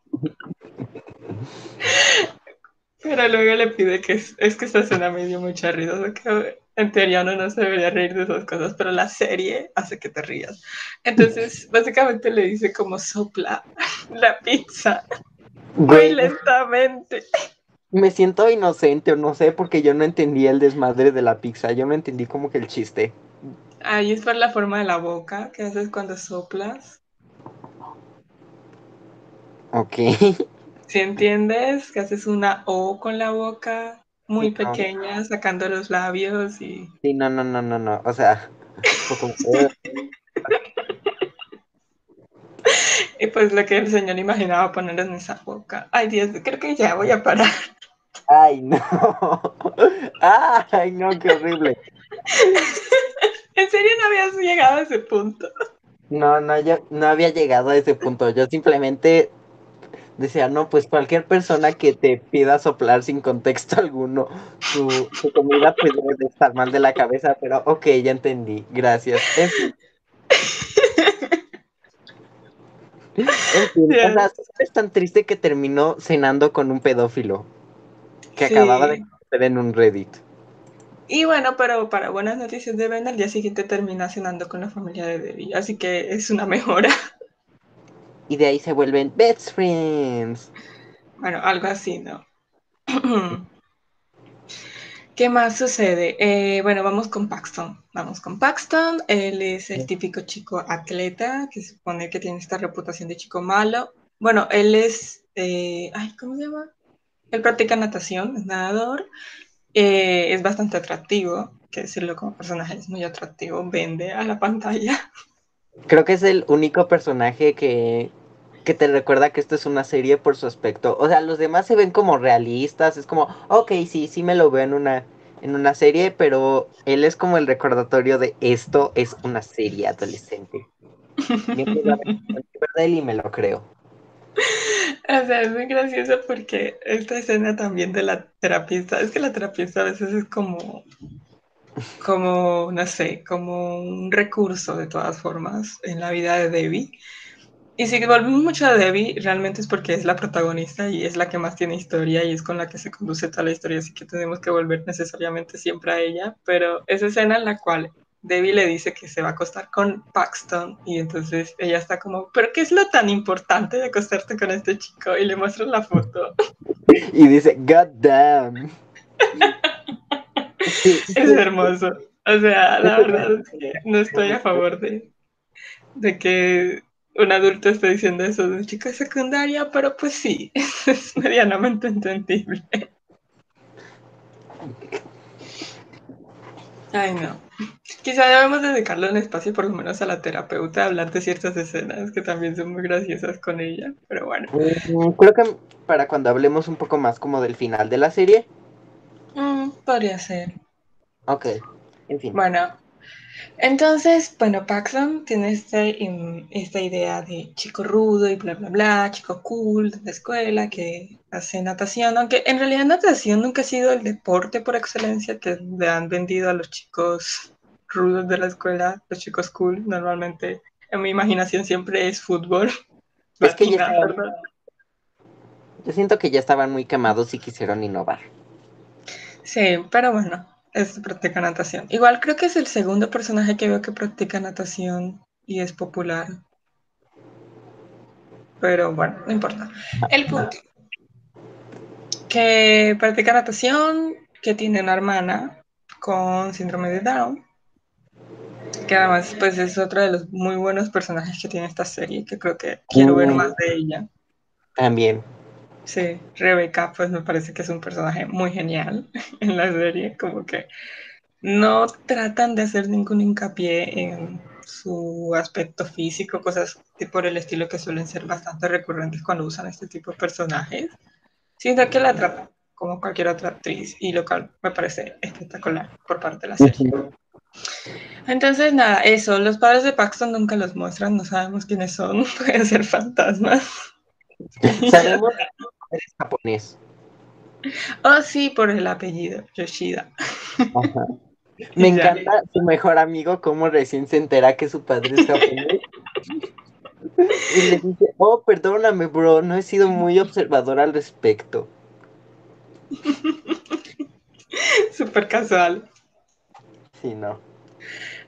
Pero luego le pide que es, es que esta escena me dio mucha risa, que en teoría uno no se debería reír de esas cosas, pero la serie hace que te rías. Entonces, básicamente le dice como sopla la pizza muy Güey, lentamente. Me siento inocente o no sé porque yo no entendí el desmadre de la pizza. Yo no entendí como que el chiste. Ahí es por la forma de la boca que haces cuando soplas. Ok. Si entiendes que haces una O con la boca muy Sí, no. pequeña, sacando los labios y... Sí, no, no, no, no, no. O sea, como, "Ugh". Y pues lo que el señor imaginaba poner en esa boca. Ay Dios, creo que ya voy a parar. Ay, no. Ay, no, qué horrible. ¿En serio no habías llegado a ese punto? No, no, yo no había llegado a ese punto. Yo simplemente decía, no, pues cualquier persona que te pida soplar sin contexto alguno su, su comida, pues debe de estar mal de la cabeza, pero ok, ya entendí. Gracias. En fin. En fin, o sea, es tan triste que terminó cenando con un pedófilo que Sí. acababa de conocer en un Reddit. Y bueno, pero para buenas noticias de Ben, al día siguiente termina cenando con la familia de Debbie, así que es una mejora. Y de ahí se vuelven best friends. Bueno, algo así, ¿no? ¿Qué más sucede? Eh, bueno, vamos con Paxton. Vamos con Paxton. Él es el típico chico atleta que se supone que tiene esta reputación de chico malo. Bueno, él es. eh, ay, ¿cómo se llama? Él practica natación, es nadador. Eh, es bastante atractivo, que decirlo como personaje es muy atractivo, vende a la pantalla. Creo que es el único personaje que, que te recuerda que esto es una serie por su aspecto. O sea, los demás se ven como realistas, es como, ok, sí, sí me lo veo en una, en una serie, pero él es como el recordatorio de esto es una serie adolescente. Yo de él y me lo creo. O sea, es muy gracioso porque esta escena también de la terapista, es que la terapista a veces es como, como, no sé, como un recurso de todas formas en la vida de Debbie. Y si volvemos mucho a Debbie, realmente es porque es la protagonista y es la que más tiene historia y es con la que se conduce toda la historia, así que tenemos que volver necesariamente siempre a ella. Pero esa escena en la cual Debbie le dice que se va a acostar con Paxton y entonces ella está como, pero ¿qué es lo tan importante de acostarte con este chico? Y le muestran la foto. Y dice, God damn. Es hermoso. O sea, la verdad es que no estoy a favor de, de que un adulto esté diciendo eso de un chico de secundaria, pero pues sí, es medianamente entendible. Ay, no. Quizá debemos dedicarle un espacio por lo menos a la terapeuta a hablar de ciertas escenas que también son muy graciosas con ella, pero bueno. Mm, Creo que para cuando hablemos un poco más como del final de la serie. Mm, podría ser. Ok, en fin. Bueno, entonces, bueno, Paxton tiene este, esta idea de chico rudo y bla, bla, bla, chico cool de la escuela que hace natación, aunque en realidad natación nunca ha sido el deporte por excelencia que le han vendido a los chicos rudos de la escuela, los chicos cool. Normalmente, en mi imaginación siempre es fútbol. Es que ya Latina, estaba- ¿verdad? Yo siento que ya estaban muy quemados y quisieron innovar. Sí, pero bueno, es practica natación. Igual creo que es el segundo personaje que veo que practica natación y es popular. Pero bueno, no importa. El punto. Que practica natación, que tiene una hermana con síndrome de Down. Que además pues es otro de los muy buenos personajes que tiene esta serie, que creo que quiero ver Mm. más de ella. También. Sí, Rebeca, pues me parece que es un personaje muy genial en la serie, como que no tratan de hacer ningún hincapié en su aspecto físico, cosas por el estilo que suelen ser bastante recurrentes cuando usan este tipo de personajes, sino que la tratan como cualquier otra actriz y lo cual me parece espectacular por parte de la serie. Entonces, nada, eso, los padres de Paxton nunca los muestran, no sabemos quiénes son, pueden ser fantasmas. Sabemos que es japonés. Oh, sí, por el apellido, Yoshida. Ajá. Me encanta su mejor amigo, como recién se entera que su padre es japonés. Y le dice, oh, perdóname, bro, no he sido muy observador al respecto. Súper casual. Sí, no.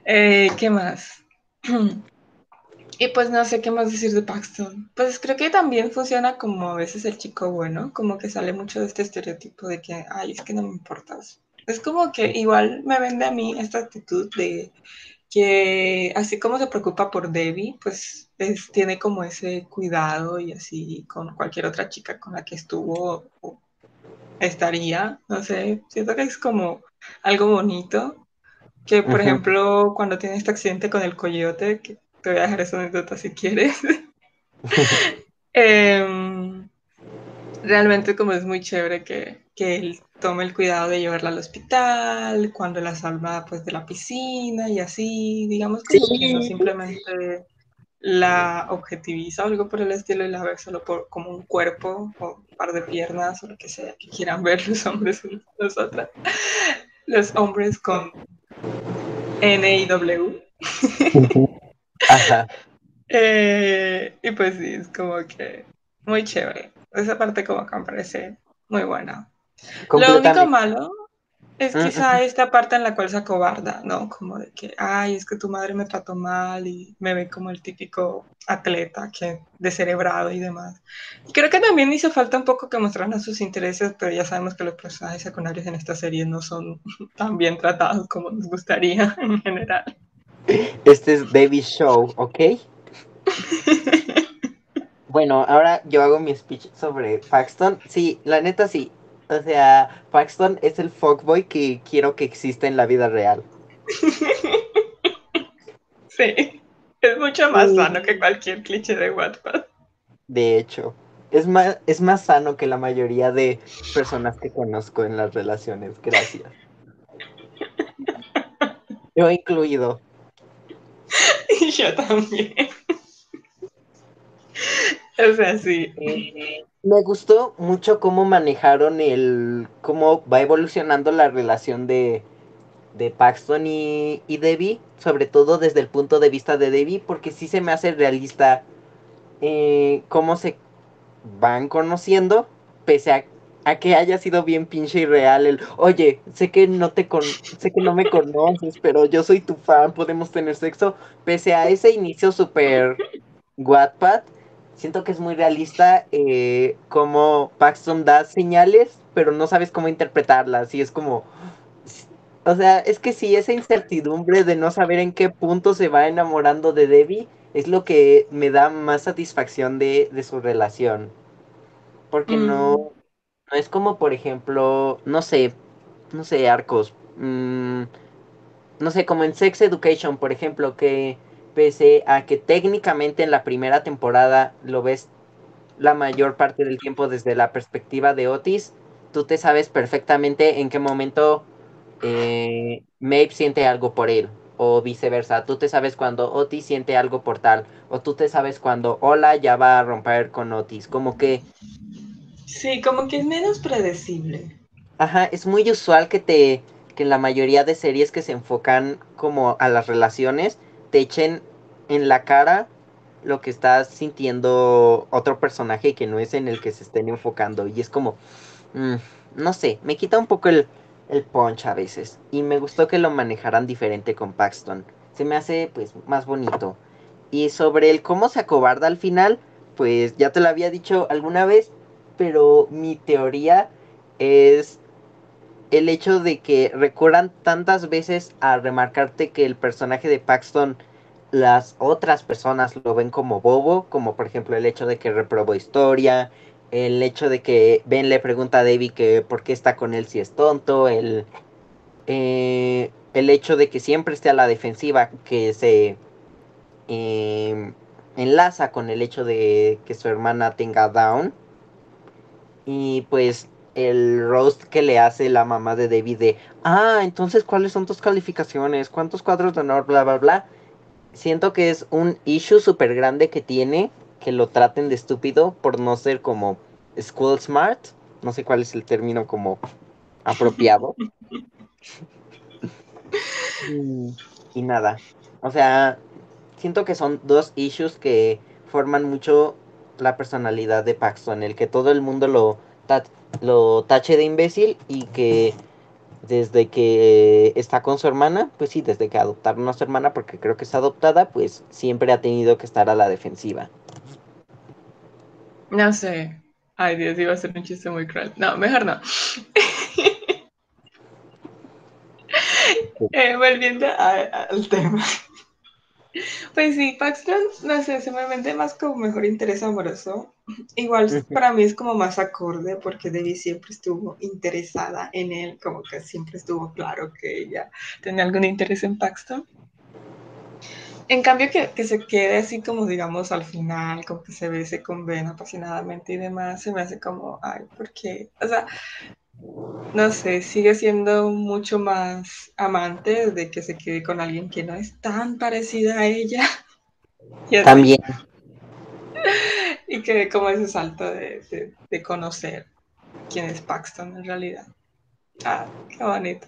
Eh, ¿Qué más? Y pues no sé qué más decir de Paxton. Pues creo que también funciona como a veces el chico bueno, como que sale mucho de este estereotipo de que, ay, es que no me importas. Es como que igual me vende a mí esta actitud de que así como se preocupa por Debbie, pues tiene como ese cuidado y así con cualquier otra chica con la que estuvo o estaría, no sé, siento que es como algo bonito. Que por ejemplo, cuando tiene este accidente con el coyote, que te voy a dejar esa anécdota si quieres. Em, realmente como es muy chévere que, que, él tome el cuidado de llevarla al hospital, cuando la salva pues de la piscina y así, digamos como que no simplemente la objetiviza o algo por el estilo y la ve solo por, como un cuerpo o un par de piernas o lo que sea que quieran ver los hombres nosotras. Los hombres con N y W. Ajá. Eh, y pues sí, es como que muy chévere. Esa parte como que me parece muy buena. Lo único malo es quizá esta parte en la cual se acobarda, ¿no? Como de que, ay, es que tu madre me trató mal y me ve como el típico atleta que descerebrado y demás. Y creo que también hizo falta un poco que mostraran sus intereses, pero ya sabemos que los personajes secundarios en esta serie no son tan bien tratados como nos gustaría en general. Este es Baby Show, ¿ok? bueno, ahora yo hago mi speech sobre Paxton. Sí, la neta sí. O sea, Paxton es el fuckboy que quiero que exista en la vida real. Sí, es mucho más sano que cualquier cliché de Wattpad. De hecho, es más, es más sano que la mayoría de personas que conozco en las relaciones. Gracias. Yo incluido. Yo también. o sea, sí. Me gustó mucho cómo manejaron el. cómo va evolucionando la relación de. de Paxton y, y Debbie. Sobre todo desde el punto de vista de Debbie. Porque sí se me hace realista. Eh, cómo se van conociendo. Pese a a que haya sido bien pinche y real el, oye, sé que no te con sé que no me conoces, pero yo soy tu fan, podemos tener sexo, pese a ese inicio súper Wattpad, siento que es muy realista eh, como Paxton da señales, pero no sabes cómo interpretarlas, y es como, o sea, es que sí, esa incertidumbre de no saber en qué punto se va enamorando de Debbie es lo que me da más satisfacción de, de su relación. Porque mm. no, no es como, por ejemplo, no sé, no sé, arcos. Mmm, no sé, como en Sex Education, por ejemplo, que pese a que técnicamente en la primera temporada lo ves la mayor parte del tiempo desde la perspectiva de Otis, tú te sabes perfectamente en qué momento eh, Maeve siente algo por él, o viceversa. Tú te sabes cuando Otis siente algo por tal, o tú te sabes cuando Hola ya va a romper con Otis. Como que Sí, como que es menos predecible. Ajá, es muy usual que te que la mayoría de series que se enfocan como a las relaciones te echen en la cara lo que está sintiendo otro personaje que no es en el que se estén enfocando y es como mm, no sé, me quita un poco el, el punch a veces y me gustó que lo manejaran diferente con Paxton. Se me hace pues más bonito. Y sobre el cómo se acobarda al final, pues ya te lo había dicho alguna vez, pero mi teoría es el hecho de que recurran tantas veces a remarcarte que el personaje de Paxton las otras personas lo ven como bobo, como por ejemplo el hecho de que reprobó historia, el hecho de que Ben le pregunta a David que por qué está con él si es tonto, el, eh, el hecho de que siempre esté a la defensiva, que se eh, enlaza con el hecho de que su hermana tenga down. Y pues el roast que le hace la mamá de David de, ah, entonces cuáles son tus calificaciones, cuántos cuadros de honor, bla, bla, bla. Siento que es un issue súper grande que tiene que lo traten de estúpido por no ser como school smart. No sé cuál es el término como apropiado. y, y nada. O sea, siento que son dos issues que forman mucho la personalidad de Paxton, el que todo el mundo lo, lo tache de imbécil y que desde que está con su hermana, pues sí, desde que adoptaron a su hermana, porque creo que es adoptada, pues siempre ha tenido que estar a la defensiva. No sé. Ay, Dios, iba a ser un chiste muy cruel. No, mejor no. eh, volviendo al tema. Pues sí, Paxton, no sé, simplemente más como mejor interés amoroso. Igual para mí es como más acorde porque Debbie siempre estuvo interesada en él, como que siempre estuvo claro que ella tenía algún interés en Paxton. En cambio que, que se quede así como digamos al final, como que se bese con Ben apasionadamente y demás, se me hace como, ay, porque, o sea, no sé, sigue siendo mucho más amante de que se quede con alguien que no es tan parecida a ella. También. Y que como ese salto de, conocer quién es Paxton en realidad. Ah, qué bonito.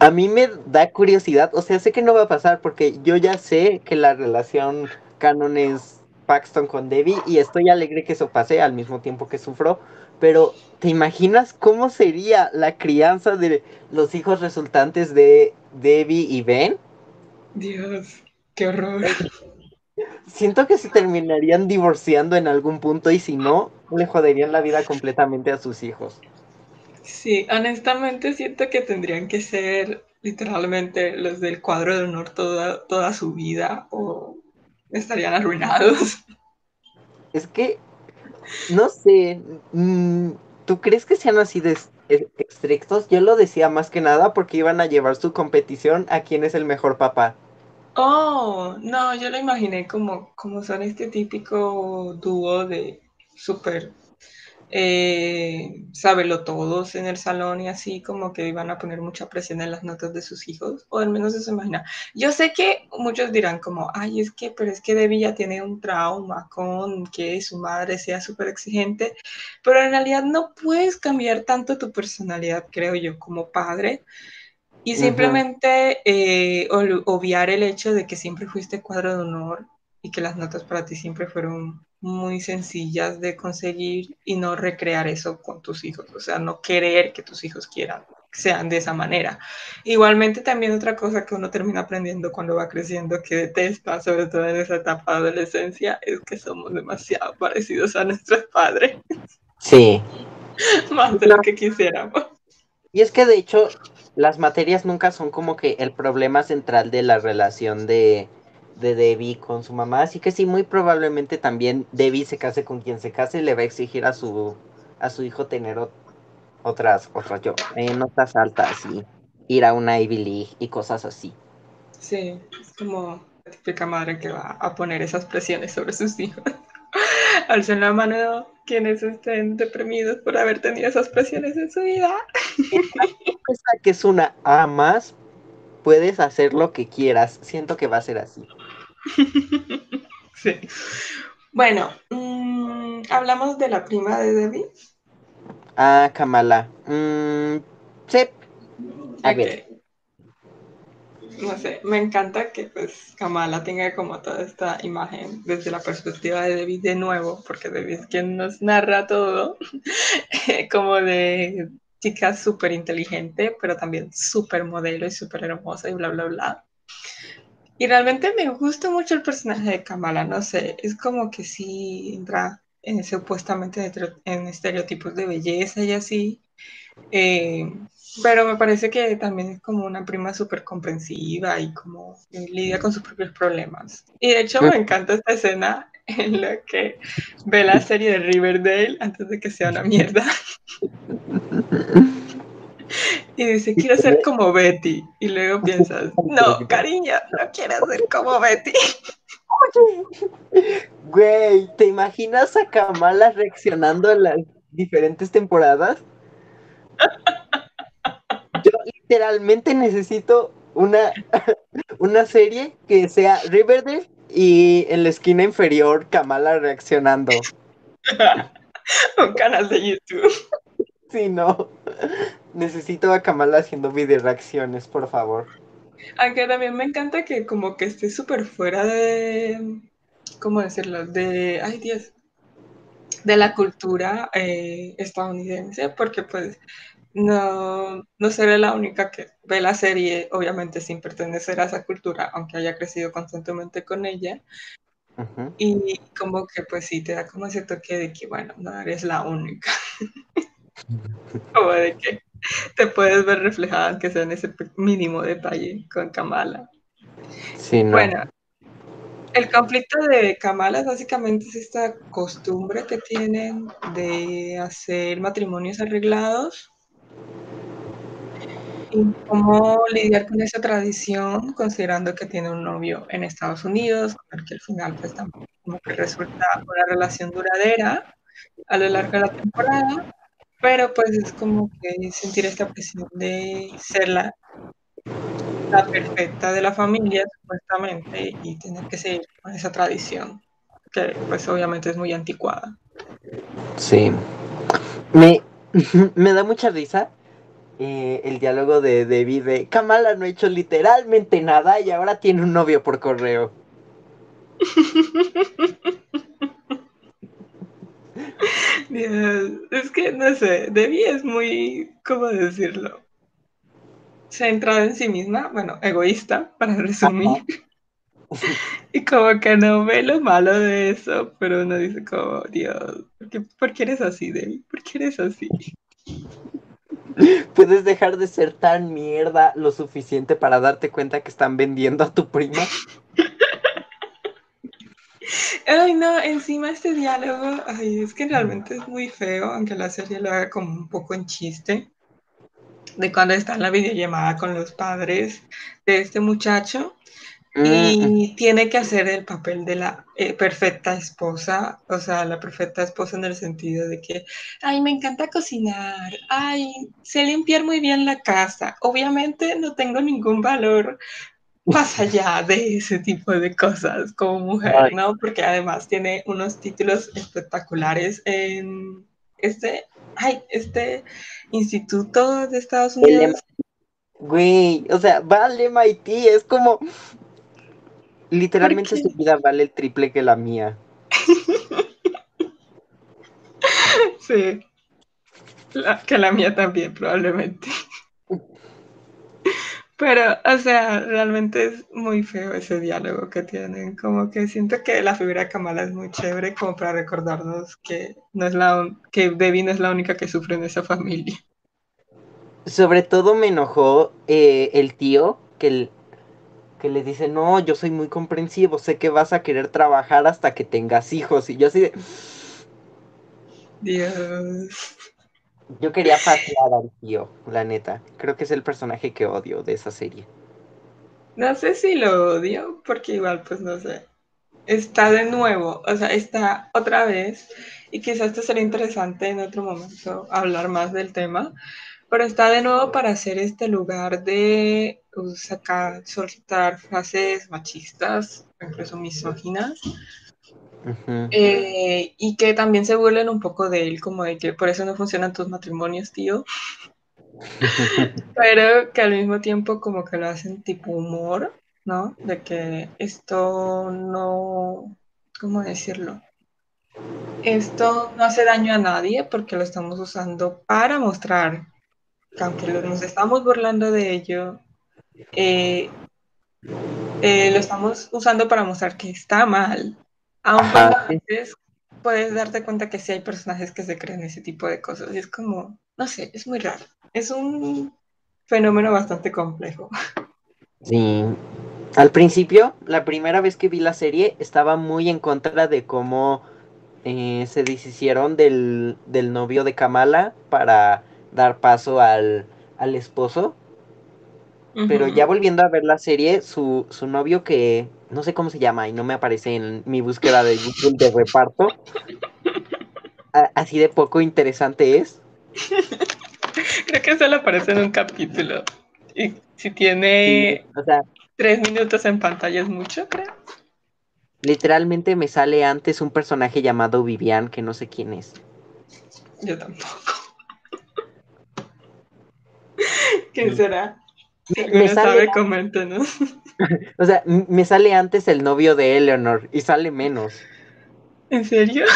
A mí me da curiosidad, o sea, sé que no va a pasar porque yo ya sé que la relación canon es Paxton con Debbie y estoy alegre que eso pase al mismo tiempo que sufro, pero ¿te imaginas cómo sería la crianza de los hijos resultantes de Debbie y Ben? Dios, qué horror. Siento que se terminarían divorciando en algún punto y si no, le joderían la vida completamente a sus hijos. Sí, honestamente siento que tendrían que ser literalmente los del cuadro de honor toda, toda su vida o estarían arruinados. Es que no sé, mm, ¿tú crees que sean así de estrictos? Yo lo decía más que nada porque iban a llevar su competición a quién es el mejor papá. Oh, no, yo lo imaginé como, como son este típico dúo de súper eh, sábelo todos en el salón y así como que iban a poner mucha presión en las notas de sus hijos, o al menos eso imagina. Yo sé que muchos dirán como, ay, es que, pero es que Debbie ya tiene un trauma con que su madre sea súper exigente, pero en realidad no puedes cambiar tanto tu personalidad, creo yo, como padre. Y simplemente eh, obviar el hecho de que siempre fuiste cuadro de honor y que las notas para ti siempre fueron muy sencillas de conseguir y no recrear eso con tus hijos, o sea, no querer que tus hijos quieran sean de esa manera. Igualmente también otra cosa que uno termina aprendiendo cuando va creciendo que detesta, sobre todo en esa etapa de adolescencia, es que somos demasiado parecidos a nuestros padres. Sí. Más de lo que quisiéramos. Y es que de hecho las materias nunca son como que el problema central de la relación de, de Debbie con su mamá, así que sí, muy probablemente también Debbie se case con quien se case y le va a exigir a su, a su hijo tener otras, otras yo, eh, notas altas y ir a una Ivy League y cosas así. Sí, es como la típica madre que va a poner esas presiones sobre sus hijos. Alcen la mano quienes estén deprimidos por haber tenido esas presiones en su vida. que es una A más, puedes hacer lo que quieras. Siento que va a ser así. sí. Bueno, mm, hablamos de la prima de Debbie. Ah, Kamala. Mm, sí. A ver. No sé, me encanta que pues Kamala tenga como toda esta imagen desde la perspectiva de Debbie de nuevo, porque Debbie es quien nos narra todo, como de chica súper inteligente, pero también súper modelo y súper hermosa y bla, bla, bla. Y realmente me gusta mucho el personaje de Kamala, no sé, es como que sí entra eh, supuestamente en estereotipos de belleza y así. Eh, pero me parece que también es como una prima súper comprensiva y como lidia con sus propios problemas. Y de hecho me encanta esta escena en la que ve la serie de Riverdale antes de que sea una mierda. Y dice, quiero ser como Betty. Y luego piensas, no, cariño, no quiero ser como Betty. Güey, ¿te imaginas a Kamala reaccionando en las diferentes temporadas? Yo literalmente necesito una, una serie que sea Riverdale y en la esquina inferior Kamala reaccionando. Un canal de YouTube. Sí, no. Necesito a Kamala haciendo video reacciones, por favor. Aunque también me encanta que como que esté súper fuera de, ¿cómo decirlo? De, ay Dios, de la cultura eh, estadounidense, porque pues no, no seré la única que ve la serie, obviamente sin pertenecer a esa cultura, aunque haya crecido constantemente con ella. Y como que pues sí, te da como ese toque de que, bueno, no eres la única. como de que te puedes ver reflejada, aunque sea en ese mínimo detalle con Kamala. Sí, no. Bueno, el conflicto de Kamala básicamente es esta costumbre que tienen de hacer matrimonios arreglados y cómo lidiar con esa tradición considerando que tiene un novio en Estados Unidos, porque al final pues tampoco como que resulta una relación duradera a lo largo de la temporada pero pues es como que sentir esta presión de ser la, la perfecta de la familia, supuestamente, y tener que seguir con esa tradición, que pues obviamente es muy anticuada. Sí. Me, me da mucha risa eh, el diálogo de Debbie de Kamala no ha hecho literalmente nada y ahora tiene un novio por correo. es que no sé, Debbie es muy, ¿cómo decirlo? Centrada en sí misma, bueno, egoísta, para resumir. y como que no ve lo malo de eso, pero uno dice como, Dios, ¿por qué, eres así, Debbie? ¿Por qué eres así? ¿Puedes dejar de ser tan mierda lo suficiente para darte cuenta que están vendiendo a tu prima? Ay, no, encima este diálogo, ay, es que realmente es muy feo, aunque la serie lo haga como un poco en chiste, de cuando está en la videollamada con los padres de este muchacho y mm. tiene que hacer el papel de la eh, perfecta esposa, o sea, la perfecta esposa en el sentido de que, ay, me encanta cocinar, ay, sé limpiar muy bien la casa, obviamente no tengo ningún valor más allá de ese tipo de cosas como mujer, ¿no? Porque además tiene unos títulos espectaculares en este, ay, este instituto de Estados Unidos. Güey, o sea, va al MIT, es como literalmente su vida vale el triple que la mía. sí, que la mía también, probablemente. Pero, o sea, realmente es muy feo ese diálogo que tienen. Como que siento que la figura de Kamala es muy chévere como para recordarnos que no es la que Debbie no es la única que sufre en esa familia. Sobre todo me enojó eh, el tío que, que le dice, no, yo soy muy comprensivo, sé que vas a querer trabajar hasta que tengas hijos. Y yo así de... Dios. Yo quería pasear al tío, la neta. Creo que es el personaje que odio de esa serie. No sé si lo odio, porque igual, pues no sé. Está de nuevo, o sea, está otra vez, y quizás esto sería interesante en otro momento hablar más del tema, pero está de nuevo para hacer este lugar de sacar, soltar frases machistas, incluso misóginas, eh, y que también se burlen un poco de él, como de que por eso no funcionan tus matrimonios, tío. Pero que al mismo tiempo como que lo hacen tipo humor, ¿no? De que esto no, ¿cómo decirlo? Esto no hace daño a nadie porque lo estamos usando para mostrar que aunque nos estamos burlando de ello, eh, eh, lo estamos usando para mostrar que está mal, Aunque a veces puedes darte cuenta que sí hay personajes que se creen ese tipo de cosas. Y es como, no sé, es muy raro. Es un fenómeno bastante complejo. Sí. Al principio, la primera vez que vi la serie, estaba muy en contra de cómo eh, se deshicieron del, del, novio de Kamala para dar paso al, al esposo. Uh -huh. Pero ya volviendo a ver la serie, su, su novio que no sé cómo se llama y no me aparece en mi búsqueda de Google de reparto. Así de poco interesante es. Creo que solo aparece en un capítulo. Y si tiene sí, o sea, tres minutos en pantalla es mucho, creo. Literalmente me sale antes un personaje llamado Vivian, que no sé quién es. Yo tampoco. ¿Quién será? Me- sale- sabe, coméntenos. O sea, me sale antes el novio de Eleanor y sale menos. ¿En serio?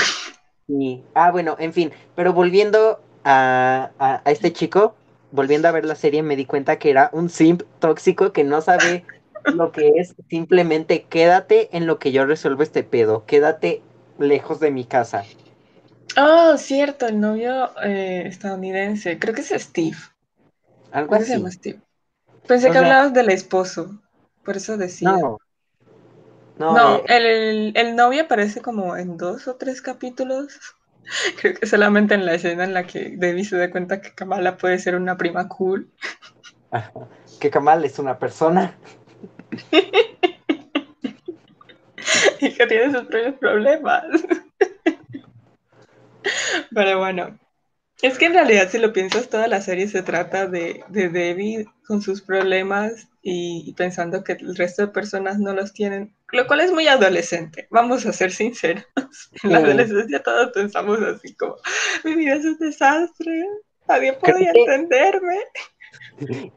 Sí. Ah, bueno, en fin, pero volviendo a, a- a este chico, volviendo a ver la serie, me di cuenta que era un simp tóxico que no sabe lo que es. Simplemente quédate en lo que yo resuelvo este pedo. Quédate lejos de mi casa. Oh, cierto, el novio eh, estadounidense. Creo que es Steve. Algo que se así. llama Steve. Pensé O que sea- hablabas del esposo. Por eso decía. No. No, No, eh, el, el novio aparece como en dos o tres capítulos. Creo que solamente en la escena en la que Debbie se da cuenta que Kamala puede ser una prima cool. ajá, que Kamal es una persona. y que tiene sus propios problemas. Pero bueno, es que en realidad si lo piensas, toda la serie se trata de, de Debbie con sus problemas y, y pensando que el resto de personas no los tienen, lo cual es muy adolescente, vamos a ser sinceros. En la adolescencia todos pensamos así como, mi vida es un desastre, nadie Creo podía que- entenderme.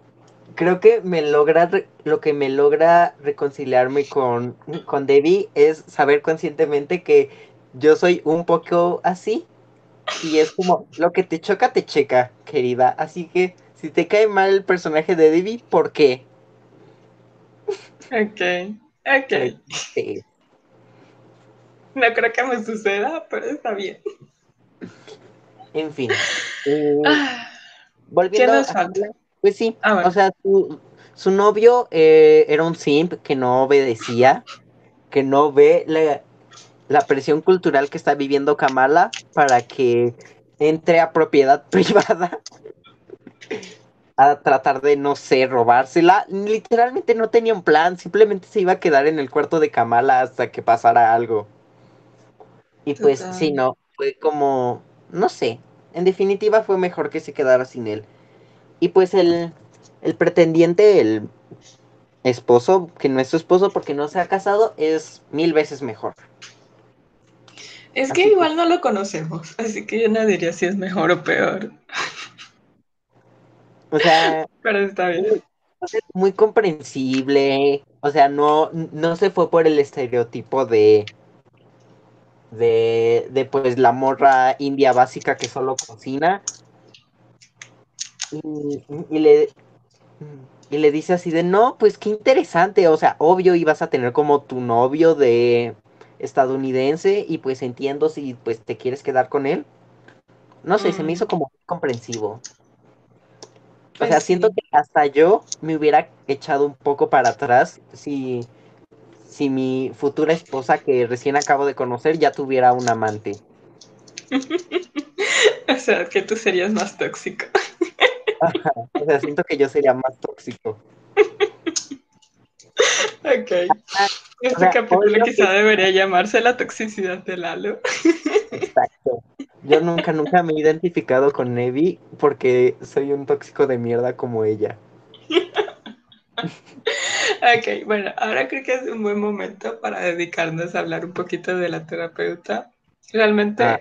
Creo que me logra, lo que me logra reconciliarme con, con Debbie es saber conscientemente que yo soy un poco así. Y es como, lo que te choca, te checa, querida. Así que, si te cae mal el personaje de Debbie, ¿por qué? Ok, ok. Sí. No creo que me suceda, pero está bien. En fin. Eh, volviendo ¿Qué nos a- falta? Pues sí, Ah, bueno. o sea, su, su novio eh, era un simp que no obedecía, que no ve la, la presión cultural que está viviendo Kamala para que entre a propiedad privada a tratar de, no sé, robársela. Literalmente no tenía un plan, simplemente se iba a quedar en el cuarto de Kamala hasta que pasara algo. Y pues Total. sí, no, fue como, no sé, en definitiva fue mejor que se quedara sin él. Y pues el, el pretendiente, el esposo, que no es su esposo porque no se ha casado, es mil veces mejor. Es que que- igual no lo conocemos, así que yo no diría si es mejor o peor, O sea, pero está bien. es muy comprensible. O sea, no, no se fue por el estereotipo de, de, de pues la morra india básica que solo cocina. Y, y le, y le dice así de, no, pues qué interesante. O sea, obvio ibas a tener como tu novio de estadounidense y pues entiendo si pues te quieres quedar con él. No sé, se me Mm. hizo como muy comprensivo. O Pues sea, siento que hasta yo me hubiera echado un poco para atrás si, si mi futura esposa que recién acabo de conocer ya tuviera un amante. O sea, que tú serías más tóxico. O sea, siento que yo sería más tóxico. Ok. Este o sea, capítulo quizá que- debería llamarse La toxicidad de Lalo. Exacto. Yo nunca, nunca me he identificado con Nevi porque soy un tóxico de mierda como ella. Ok, bueno, ahora creo que es un buen momento para dedicarnos a hablar un poquito de la terapeuta. Realmente Ah.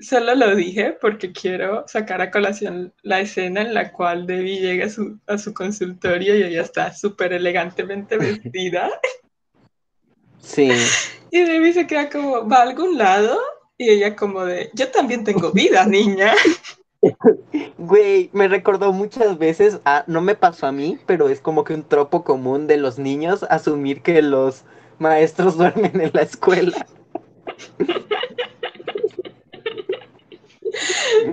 solo lo dije porque quiero sacar a colación la escena en la cual Debbie llega a su, a su consultorio y ella está súper elegantemente vestida Sí. y Debbie se queda como, ¿va a algún lado? Y ella como de, yo también tengo vida, niña. Güey, me recordó muchas veces a, no me pasó a mí, pero es como que un tropo común de los niños asumir que los maestros duermen en la escuela.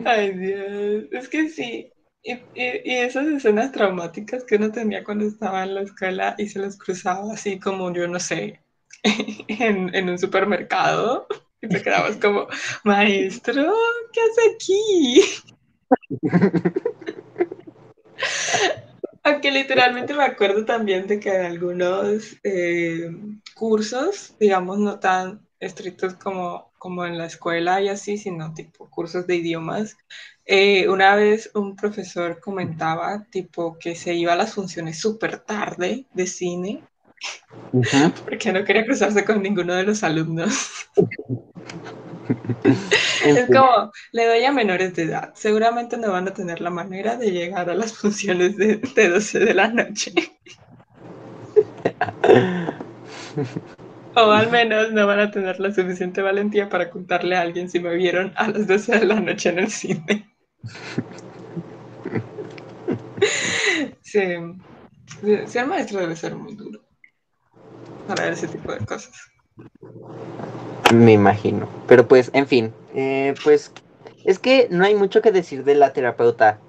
Ay, Dios. Es que sí. Y, y, y, esas escenas traumáticas que uno tenía cuando estaba en la escuela y se los cruzaba así como, yo no sé, en, en un supermercado. Y te quedabas como, maestro, ¿qué hace aquí? Aunque literalmente me acuerdo también de que en algunos eh, cursos, digamos, no tan estrictos como, como en la escuela y así, sino tipo cursos de idiomas, eh, una vez un profesor comentaba tipo que se iba a las funciones súper tarde de cine uh -huh. porque no quería cruzarse con ninguno de los alumnos. es como, le doy a menores de edad. Seguramente no van a tener la manera de llegar a las funciones de, de 12 de la noche. o al menos no van a tener la suficiente valentía para contarle a alguien si me vieron a las 12 de la noche en el cine. sí. Ser maestro debe ser muy duro para ver ese tipo de cosas. Me imagino. Pero pues, en fin, eh, pues es que no hay mucho que decir de la terapeuta.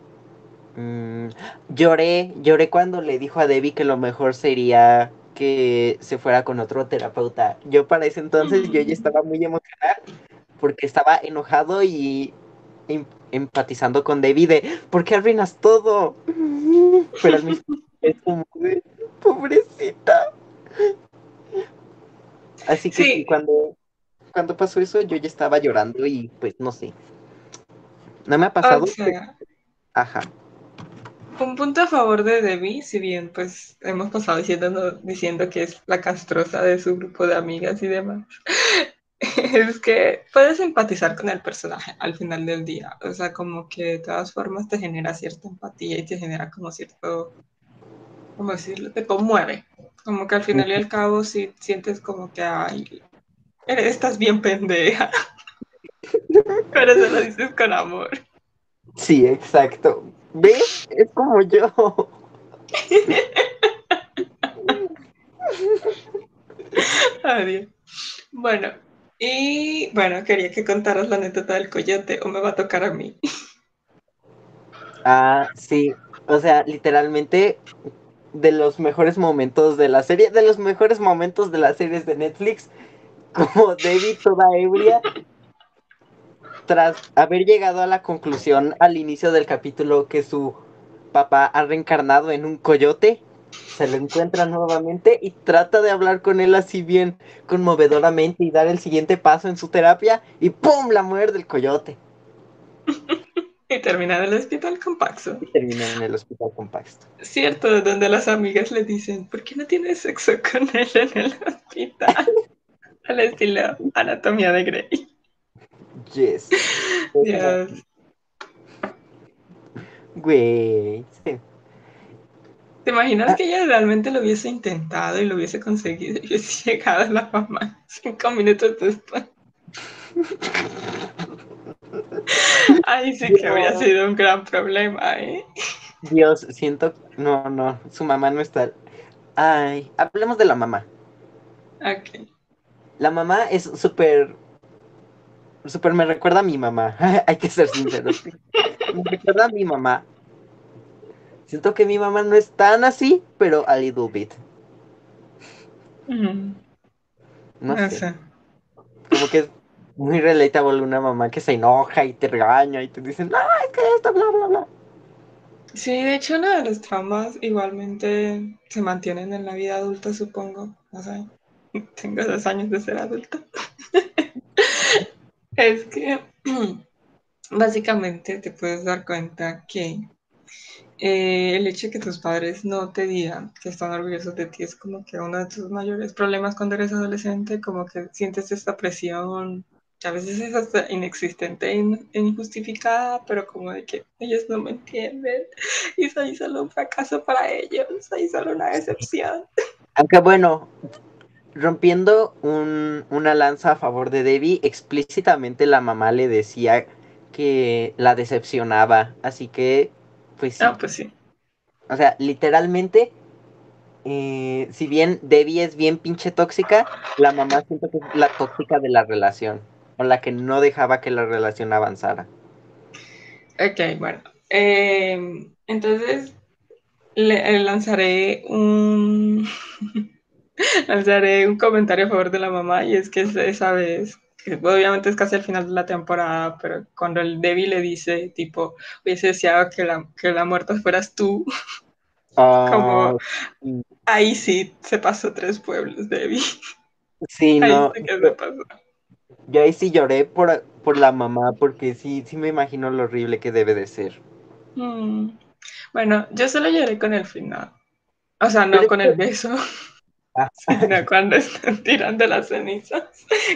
Mm, lloré, lloré cuando le dijo a Debbie que lo mejor sería que se fuera con otro terapeuta. Yo para ese entonces yo ya estaba muy emocionada porque estaba enojado y em empatizando con Debbie de ¿por qué arruinas todo? Pero al mismo tiempo pobrecita. Así que sí. cuando, cuando pasó eso yo ya estaba llorando y pues no sé. No me ha pasado. O sea, pero... Ajá. Un punto a favor de Debbie, si bien pues hemos pasado diciendo, diciendo que es la castrosa de su grupo de amigas y demás, es que puedes empatizar con el personaje al final del día. O sea, como que de todas formas te genera cierta empatía y te genera como cierto, ¿cómo decirlo? Te conmueve. Como que al final y al cabo sí sientes como que, ay, estás bien pendeja. Pero eso lo dices con amor. Sí, exacto. ¿Ves? Es como yo. Adiós. Bueno, y bueno, quería que contaras la anécdota del coyote o me va a tocar a mí. Ah, sí. O sea, literalmente de los mejores momentos de la serie, de los mejores momentos de las series de Netflix, como David toda ebria, tras haber llegado a la conclusión al inicio del capítulo que su papá ha reencarnado en un coyote, se lo encuentra nuevamente y trata de hablar con él así bien conmovedoramente y dar el siguiente paso en su terapia y ¡pum! la muerde el coyote. Y termina en el hospital con Paxo. Y termina en el hospital con Paxo. Cierto, donde las amigas le dicen, ¿por qué no tienes sexo con él en el hospital? Al estilo Anatomía de Grey. Yes. Dios. Güey. Sí. ¿Te imaginas que ella realmente lo hubiese intentado y lo hubiese conseguido y hubiese llegado a la fama cinco minutos después? Ay, sí que habría sido un gran problema, ¿eh? Dios, siento... No, no, su mamá no está... Ay, hablemos de la mamá. Ok. La mamá es súper... Súper me recuerda a mi mamá. Hay que ser sinceros. me recuerda a mi mamá. Siento que mi mamá no es tan así, pero a little bit. Mm. No sé. sé. Como que muy relatable una mamá que se enoja y te regaña y te dicen, no, es que esto, bla, bla, bla. Sí, de hecho, uno de los traumas igualmente se mantienen en la vida adulta, supongo. O sea, tengo dos años de ser adulta. es que básicamente te puedes dar cuenta que eh, el hecho de que tus padres no te digan que están orgullosos de ti es como que uno de tus mayores problemas cuando eres adolescente, como que sientes esta presión a veces es hasta inexistente e injustificada, pero como de que ellos no me entienden y soy solo un fracaso para ellos, soy solo una decepción. Aunque bueno, rompiendo un, una lanza a favor de Debbie, explícitamente la mamá le decía que la decepcionaba, así que pues sí. Ah, pues sí. O sea, literalmente, eh, si bien Debbie es bien pinche tóxica, la mamá siento que es la tóxica de la relación, o la que no dejaba que la relación avanzara. Ok, bueno. Eh, entonces le, lanzaré un lanzaré un comentario a favor de la mamá y es que esa vez obviamente es casi al final de la temporada, pero cuando el Debbie le dice, tipo, hubiese deseado que la, que la muerta fueras tú, como, ah, ahí sí se pasó tres pueblos, Debbie. Sí, no. Yo ahí sí lloré por, por la mamá, porque sí, sí me imagino lo horrible que debe de ser. Mm. Bueno, yo solo lloré con el final. O sea, no con el beso. Ah. Sino cuando están tirando las cenizas.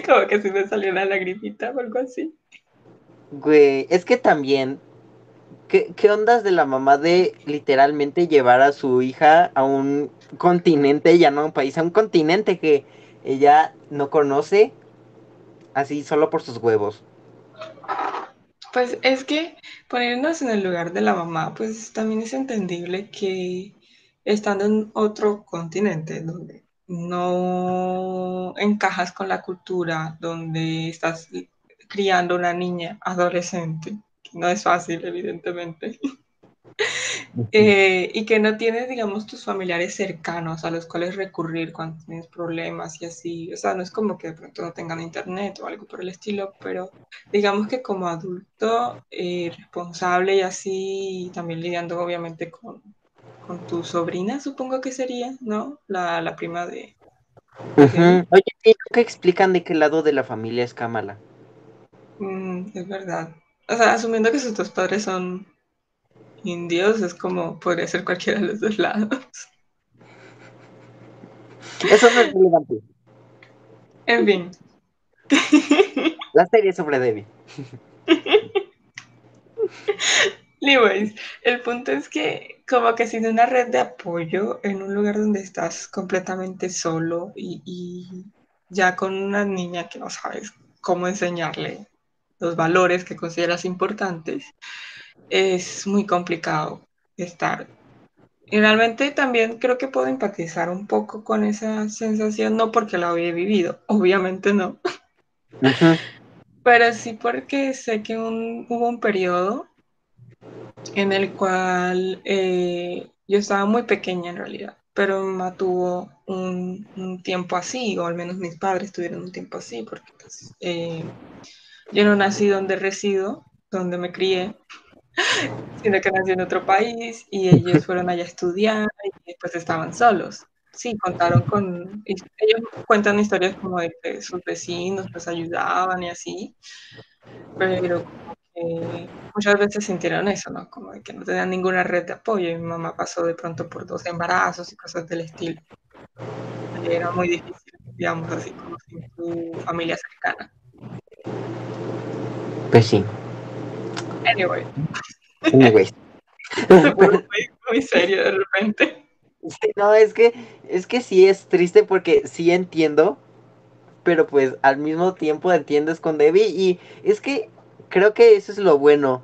Como que si me salió una lagrimita o algo así. Güey, es que también. ¿qué, ¿Qué ondas de la mamá de literalmente llevar a su hija a un continente, ya no a un país, a un continente que ella no conoce así solo por sus huevos. Pues es que poniéndonos en el lugar de la mamá, pues también es entendible que estando en otro continente donde no encajas con la cultura, donde estás criando una niña adolescente, no es fácil, evidentemente, eh, y que no tienes, digamos, tus familiares cercanos a los cuales recurrir cuando tienes problemas y así. O sea, no es como que de pronto no tengan internet o algo por el estilo, pero digamos que como adulto eh, responsable y así, también lidiando obviamente con, con tu sobrina, supongo que sería, ¿no? La, la prima de... Oye, ¿qué explican de qué lado de la familia es Kamala? Mm, es verdad. O sea, asumiendo que sus dos padres son indios es como podría ser cualquiera de los dos lados. Eso no es relevante. En fin. La serie sobre Debbie. Anyways, el punto es que como que sin una red de apoyo en un lugar donde estás completamente solo y, y ya con una niña que no sabes cómo enseñarle los valores que consideras importantes, es muy complicado estar. Y realmente también creo que puedo empatizar un poco con esa sensación, no porque la había vivido, obviamente no, pero sí porque sé que hubo un periodo en el cual eh, yo estaba muy pequeña en realidad, pero me mantuvo un, tiempo así, o al menos mis padres tuvieron un tiempo así, porque pues, eh, yo no nací donde resido, donde me crié, sino que nació en otro país y ellos fueron allá a estudiar y después estaban solos. Sí, contaron con, ellos cuentan historias como de que sus vecinos los ayudaban y así, pero muchas veces sintieron eso, ¿no? Como de que no tenían ninguna red de apoyo y mi mamá pasó de pronto por dos embarazos y cosas del estilo. era muy difícil, digamos así, como sin su familia cercana. Pues sí. Anyway. Anyway. muy, serio de repente. no, es que, es que sí es triste porque sí entiendo, pero pues al mismo tiempo entiendes con Debbie y es que creo que eso es lo bueno.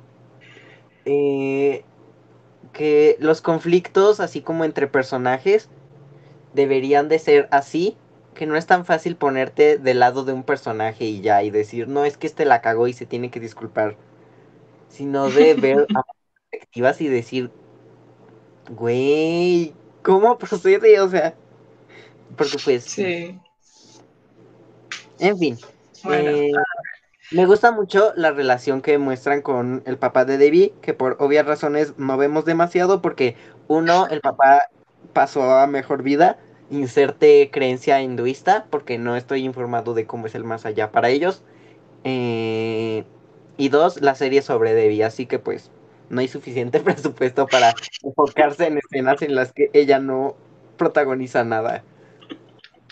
Eh, que los conflictos, así como entre personajes, deberían de ser así, que no es tan fácil ponerte del lado de un personaje y ya, y decir, no, es que este la cagó y se tiene que disculpar sino de ver a perspectivas y decir, güey, ¿cómo procede? O sea, porque pues... Sí. En fin. Eh, me gusta mucho la relación que muestran con el papá de Debbie, que por obvias razones no vemos demasiado porque uno, el papá pasó a mejor vida, inserte creencia hinduista, porque no estoy informado de cómo es el más allá para ellos. Eh, y dos, la serie sobre Debbie, así que pues no hay suficiente presupuesto para enfocarse en escenas en las que ella no protagoniza nada.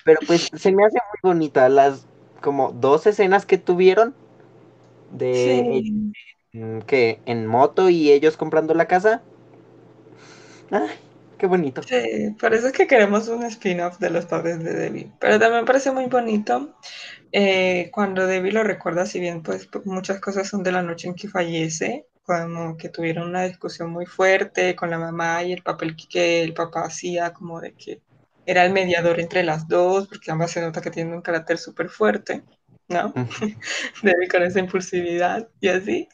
Pero pues se me hace muy bonita las como dos escenas que tuvieron de que en moto y ellos comprando la casa. Ay, qué bonito. Sí, parece que queremos un spin-off de los padres de Debbie. Pero también parece muy bonito eh, cuando Debbie lo recuerda, si bien pues muchas cosas son de la noche en que fallece, como que tuvieron una discusión muy fuerte con la mamá y el papel que el papá hacía, como de que era el mediador entre las dos, porque ambas se nota que tienen un carácter súper fuerte, ¿no? Debbie con esa impulsividad y así.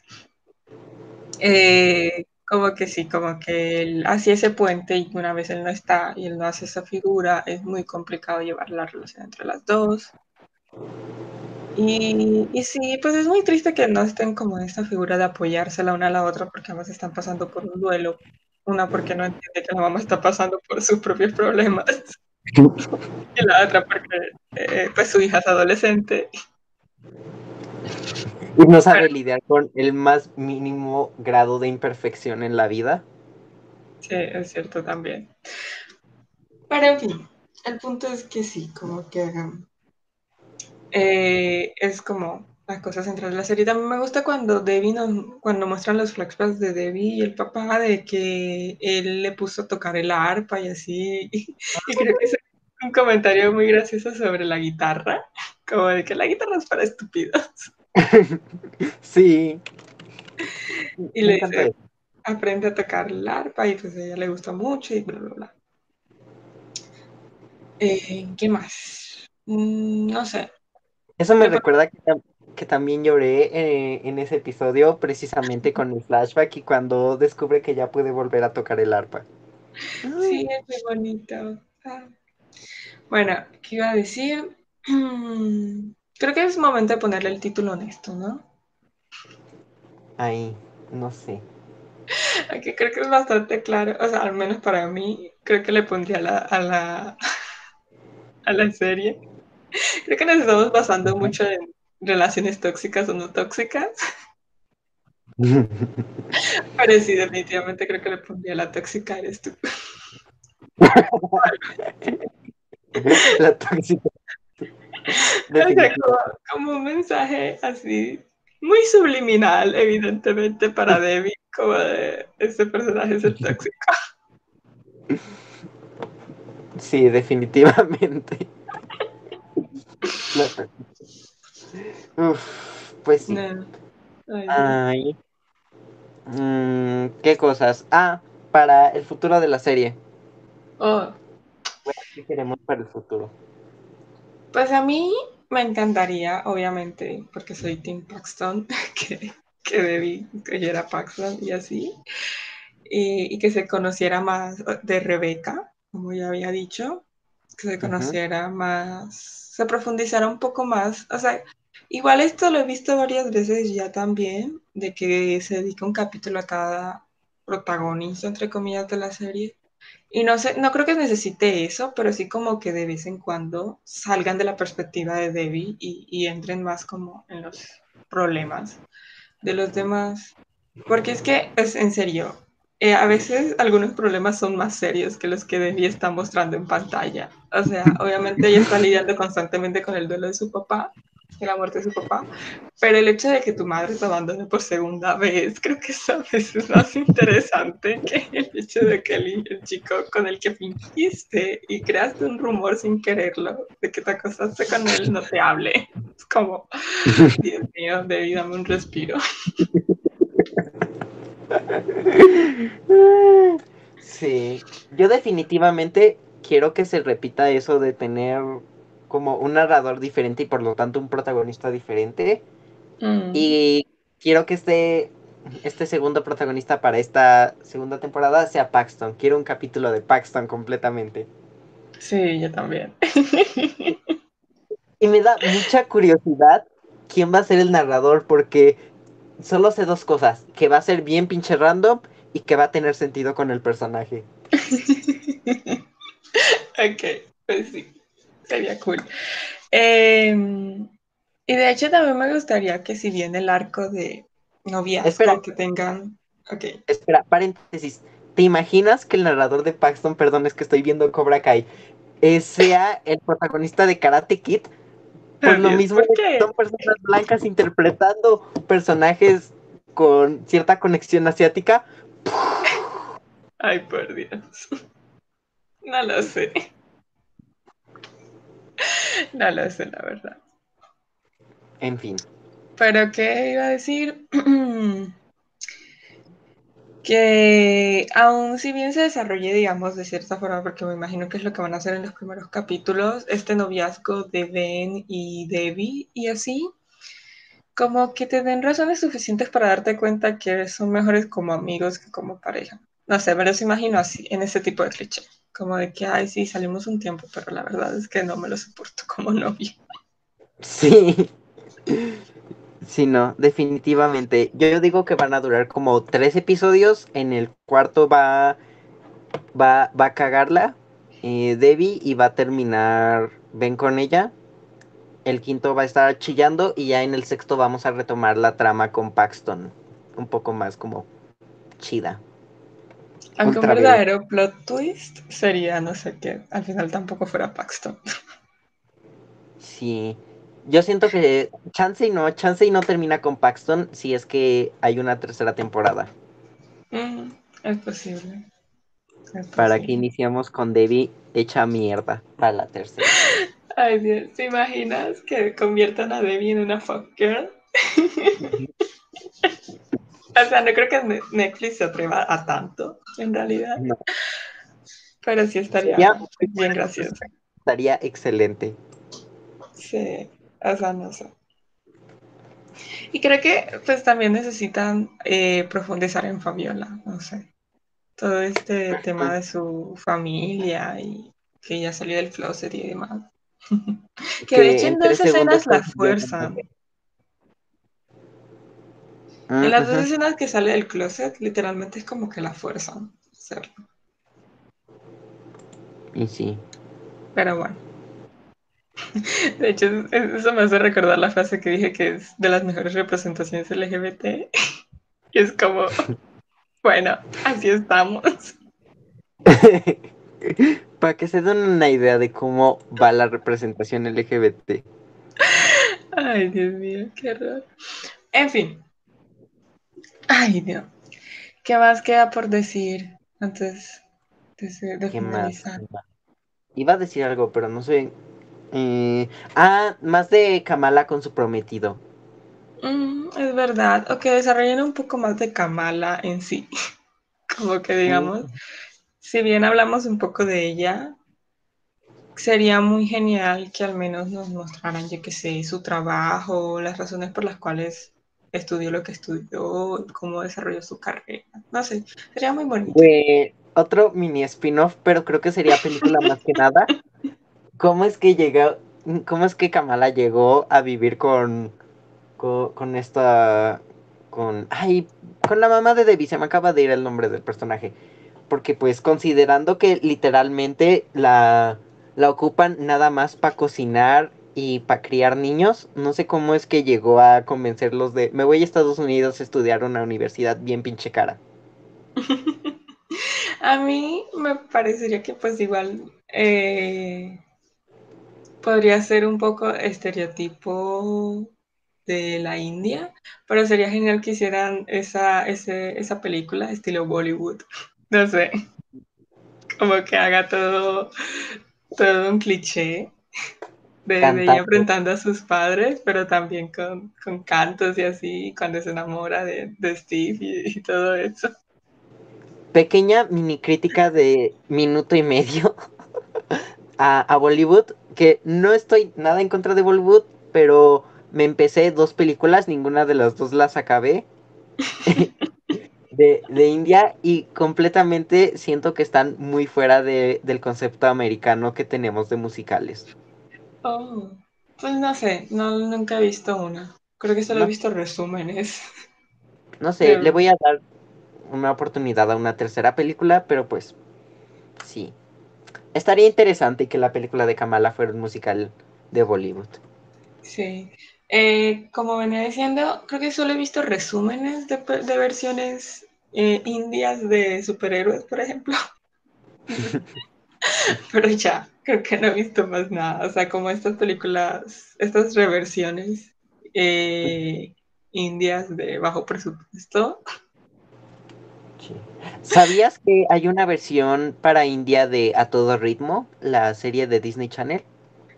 Eh, como que sí, como que él hacía ese puente y una vez él no está y él no hace esa figura, es muy complicado llevar la relación entre las dos. Y, y, sí, pues es muy triste que no estén como en esta figura de apoyarse la una a la otra porque ambas están pasando por un duelo. Una porque no entiende que la mamá está pasando por sus propios problemas. y la otra porque eh, pues su hija es adolescente. Y no sabe Pero, lidiar con el más mínimo grado de imperfección en la vida. Sí, es cierto también. Pero en fin, el punto es que sí, como que eh, es como las cosas centrales de la serie. También me gusta cuando Debbie nos, cuando muestran los flashbacks de Debbie y el papá de que él le puso a tocar el arpa y así. Y, y creo que es un comentario muy gracioso sobre la guitarra, como de que la guitarra es para estúpidos. sí. Y le dice, aprende a tocar el arpa y pues a ella le gusta mucho y bla, bla, bla. Eh, ¿Qué más? Mm, no sé. Eso me recuerda que, que también lloré eh, en ese episodio precisamente con el flashback y cuando descubre que ya puede volver a tocar el arpa. Sí, es muy bonito. Ah. Bueno, ¿qué iba a decir? Creo que es momento de ponerle el título honesto, ¿no? Ahí, no sé. Aquí creo que es bastante claro, o sea, al menos para mí, creo que le pondría a la, a la, a la serie. Creo que nos estamos basando mucho en relaciones tóxicas o no tóxicas. Pero sí, definitivamente creo que le pondría la tóxica eres tú. la tóxica. O sea, como, como, un mensaje así muy subliminal, evidentemente, para Debbie, como de este personaje es el tóxico. Sí, definitivamente. Uf, pues sí. No. Ay, Ay. Mm, ¿Qué cosas? Ah, para el futuro de la serie. Oh, Bueno, ¿Qué queremos para el futuro? pues a mí me encantaría, obviamente, porque soy Tim Paxton, que, que Debbie creyera Paxton y así, y, y que se conociera más de Rebeca, como ya había dicho, que se conociera más, se profundizara un poco más. O sea, igual esto lo he visto varias veces ya también, de que se dedica un capítulo a cada protagonista, entre comillas, de la serie. Y no sé, no creo que necesite eso, pero sí como que de vez en cuando salgan de la perspectiva de Debbie y, y entren más como en los problemas de los demás. Porque es que, es en serio, eh, a veces algunos problemas son más serios que los que Debbie está mostrando en pantalla. O sea, obviamente ella está lidiando constantemente con el duelo de su papá, de la muerte de su papá, pero el hecho de que tu madre te abandone por segunda vez, creo que eso a veces es más interesante que el hecho de que el, el, chico con el que fingiste y creaste un rumor sin quererlo, de que te acostaste con él, no te hable. Es como, Dios mío, Debbie, dame un respiro. Sí, yo definitivamente quiero que se repita eso de tener como un narrador diferente y por lo tanto un protagonista diferente. Mm, Y quiero que este, este segundo protagonista para esta segunda temporada sea Paxton. Quiero un capítulo de Paxton completamente. sí, yo también. Y me da mucha curiosidad quién va a ser el narrador porque solo sé dos cosas, que va a ser bien pinche random y que va a tener sentido con el personaje. ok, pues sí, sería cool. Eh, y de hecho también me gustaría que si bien el arco de noviazgo Espera. que tengan... Ok, Espera, paréntesis. ¿Te imaginas que el narrador de Paxton, perdón, es que estoy viendo Cobra Kai, eh, sea el protagonista de Karate Kid? Por lo mismo son personas blancas interpretando personajes con cierta conexión asiática. Ay, por Dios. No lo sé. No lo sé, la verdad. En fin. Pero ¿qué iba a decir? que aún si bien se desarrolle, digamos, de cierta forma, porque me imagino que es lo que van a hacer en los primeros capítulos, este noviazgo de Ben y Debbie y así, como que te den razones suficientes para darte cuenta que son mejores como amigos que como pareja. No sé, me los imagino así, en ese tipo de cliché. Como de que, ay, sí, salimos un tiempo, pero la verdad es que no me lo soporto como novio. Sí. Sí, no, definitivamente. Yo digo que van a durar como tres episodios. En el cuarto va, va, va a cagarla eh, Debbie y va a terminar Ben con ella. El quinto va a estar chillando y ya en el sexto vamos a retomar la trama con Paxton. Un poco más como chida. Aunque un verdadero plot twist sería, no sé qué, al final tampoco fuera Paxton. Sí. Yo siento que Chance y no, Chance y no termina con Paxton si es que hay una tercera temporada. Mm, es posible. Para que iniciemos con Debbie hecha mierda para la tercera. Ay Dios, ¿te imaginas que conviertan a Debbie en una fuck girl? o sea, no creo que Netflix se atreva a tanto, en realidad. Pero sí estaría bien gracioso. Estaría excelente. Sí, o sea, no sé. Y creo que pues también necesitan eh, profundizar en Fabiola, no sé. Todo este tema de su familia y que ya salió del closet y demás. que, de hecho en dos escenas la fuerzan. en las dos escenas que sale del closet, literalmente es como que la fuerzan hacerlo. Y sí. Pero bueno. De hecho, eso me hace recordar la frase que dije que es de las mejores representaciones LGBT. Y es como, bueno, así estamos. Para que se den una idea de cómo va la representación LGBT. Ay, Dios mío, qué horror. En fin. Ay, Dios. ¿Qué más queda por decir antes de, de finalizar? Iba a decir algo, pero no sé eh, ah, más de Kamala con su prometido. Mm, es verdad. O que desarrollen un poco más de Kamala en sí. Como que digamos, si bien hablamos un poco de ella, sería muy genial que al menos nos mostraran, yo que sé, su trabajo, las razones por las cuales estudió lo que estudió, cómo desarrolló su carrera. No sé, sería muy bonito. otro mini spin-off, pero creo que sería película más que nada. ¿Cómo es que llegó, cómo es que Kamala llegó a vivir con, con, esta, con, ay, con la mamá de Debbie, se me acaba de ir el nombre del personaje, porque pues considerando que literalmente la, la ocupan nada más para cocinar y para criar niños, no sé cómo es que llegó a convencerlos de, me voy a Estados Unidos a estudiar una universidad bien pinche cara. a mí me parecería que pues igual eh, podría ser un poco estereotipo de la India, pero sería genial que hicieran esa, esa película estilo Bollywood. No sé, como que haga todo, todo un cliché de, ella enfrentando a sus padres, pero también con, cantos y así, cuando se enamora de, Steve y, todo eso. Pequeña mini crítica de minuto y medio a, Bollywood, que no estoy nada en contra de Bollywood, pero me empecé dos películas, ninguna de las dos las acabé. de, India y completamente siento que están muy fuera del concepto americano que tenemos de musicales. Oh, pues no sé, no, nunca he visto una. Creo que solo he visto resúmenes. No sé, le voy a dar una oportunidad a una tercera película, pero pues sí, estaría interesante que la película de Kamala fuera un musical de Bollywood. Sí. Eh, como venía diciendo, creo que solo he visto resúmenes de, versiones eh, indias de superhéroes, por ejemplo. Pero ya, creo que no he visto más nada. O sea, como estas películas, estas reversiones eh, indias de bajo presupuesto. ¿Sabías que hay una versión para India de A Todo Ritmo, la serie de Disney Channel?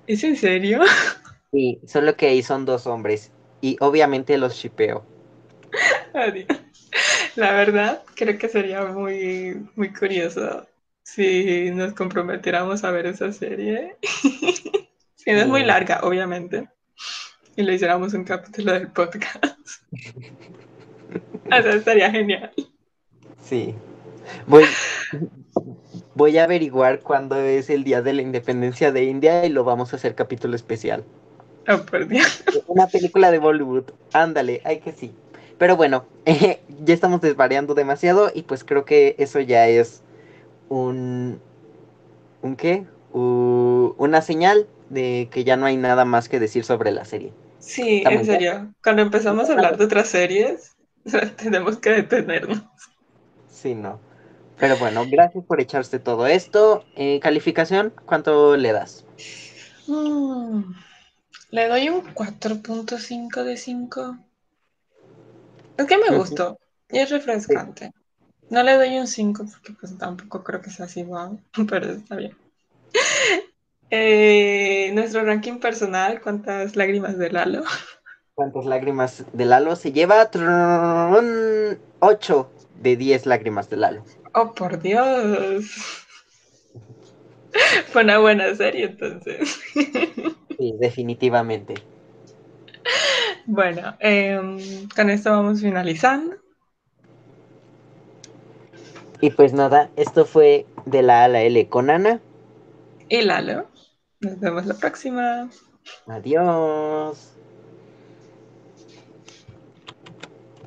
¿Es en serio? Sí, solo que ahí son dos hombres. Y obviamente los shipeo. La verdad, creo que sería muy, muy curioso si nos comprometiéramos a ver esa serie. si no es muy larga, obviamente. y le hiciéramos un capítulo del podcast. o sea, estaría genial. Sí. Voy, voy a averiguar cuándo es el día de la independencia de India y lo vamos a hacer capítulo especial. Oh, por Dios. Una película de Bollywood. Ándale, hay que sí. Pero bueno, ya estamos desvariando demasiado y pues creo que eso ya es un... ¿Un qué? una señal de que ya no hay nada más que decir sobre la serie. Sí, en serio. Cuando empezamos a hablar de otras series, tenemos que detenernos. Sí, no. Pero bueno, gracias por echarse todo esto. Eh, ¿Calificación? ¿Cuánto le das? Mm, le doy un 4.5 de 5. Es que me gustó y es refrescante. No le doy un 5 porque pues tampoco creo que sea así wow, pero está bien. Eh, nuestro ranking personal, ¿cuántas lágrimas de Lalo? ¿Cuántas lágrimas de Lalo? Se lleva 8 de 10 lágrimas de Lalo. Oh, por Dios. Fue una buena serie entonces. Sí, definitivamente. Bueno, em, con esto vamos finalizando. Y pues nada, esto fue de la A a la L con Ana. Y Lalo. Nos vemos la próxima. Adiós.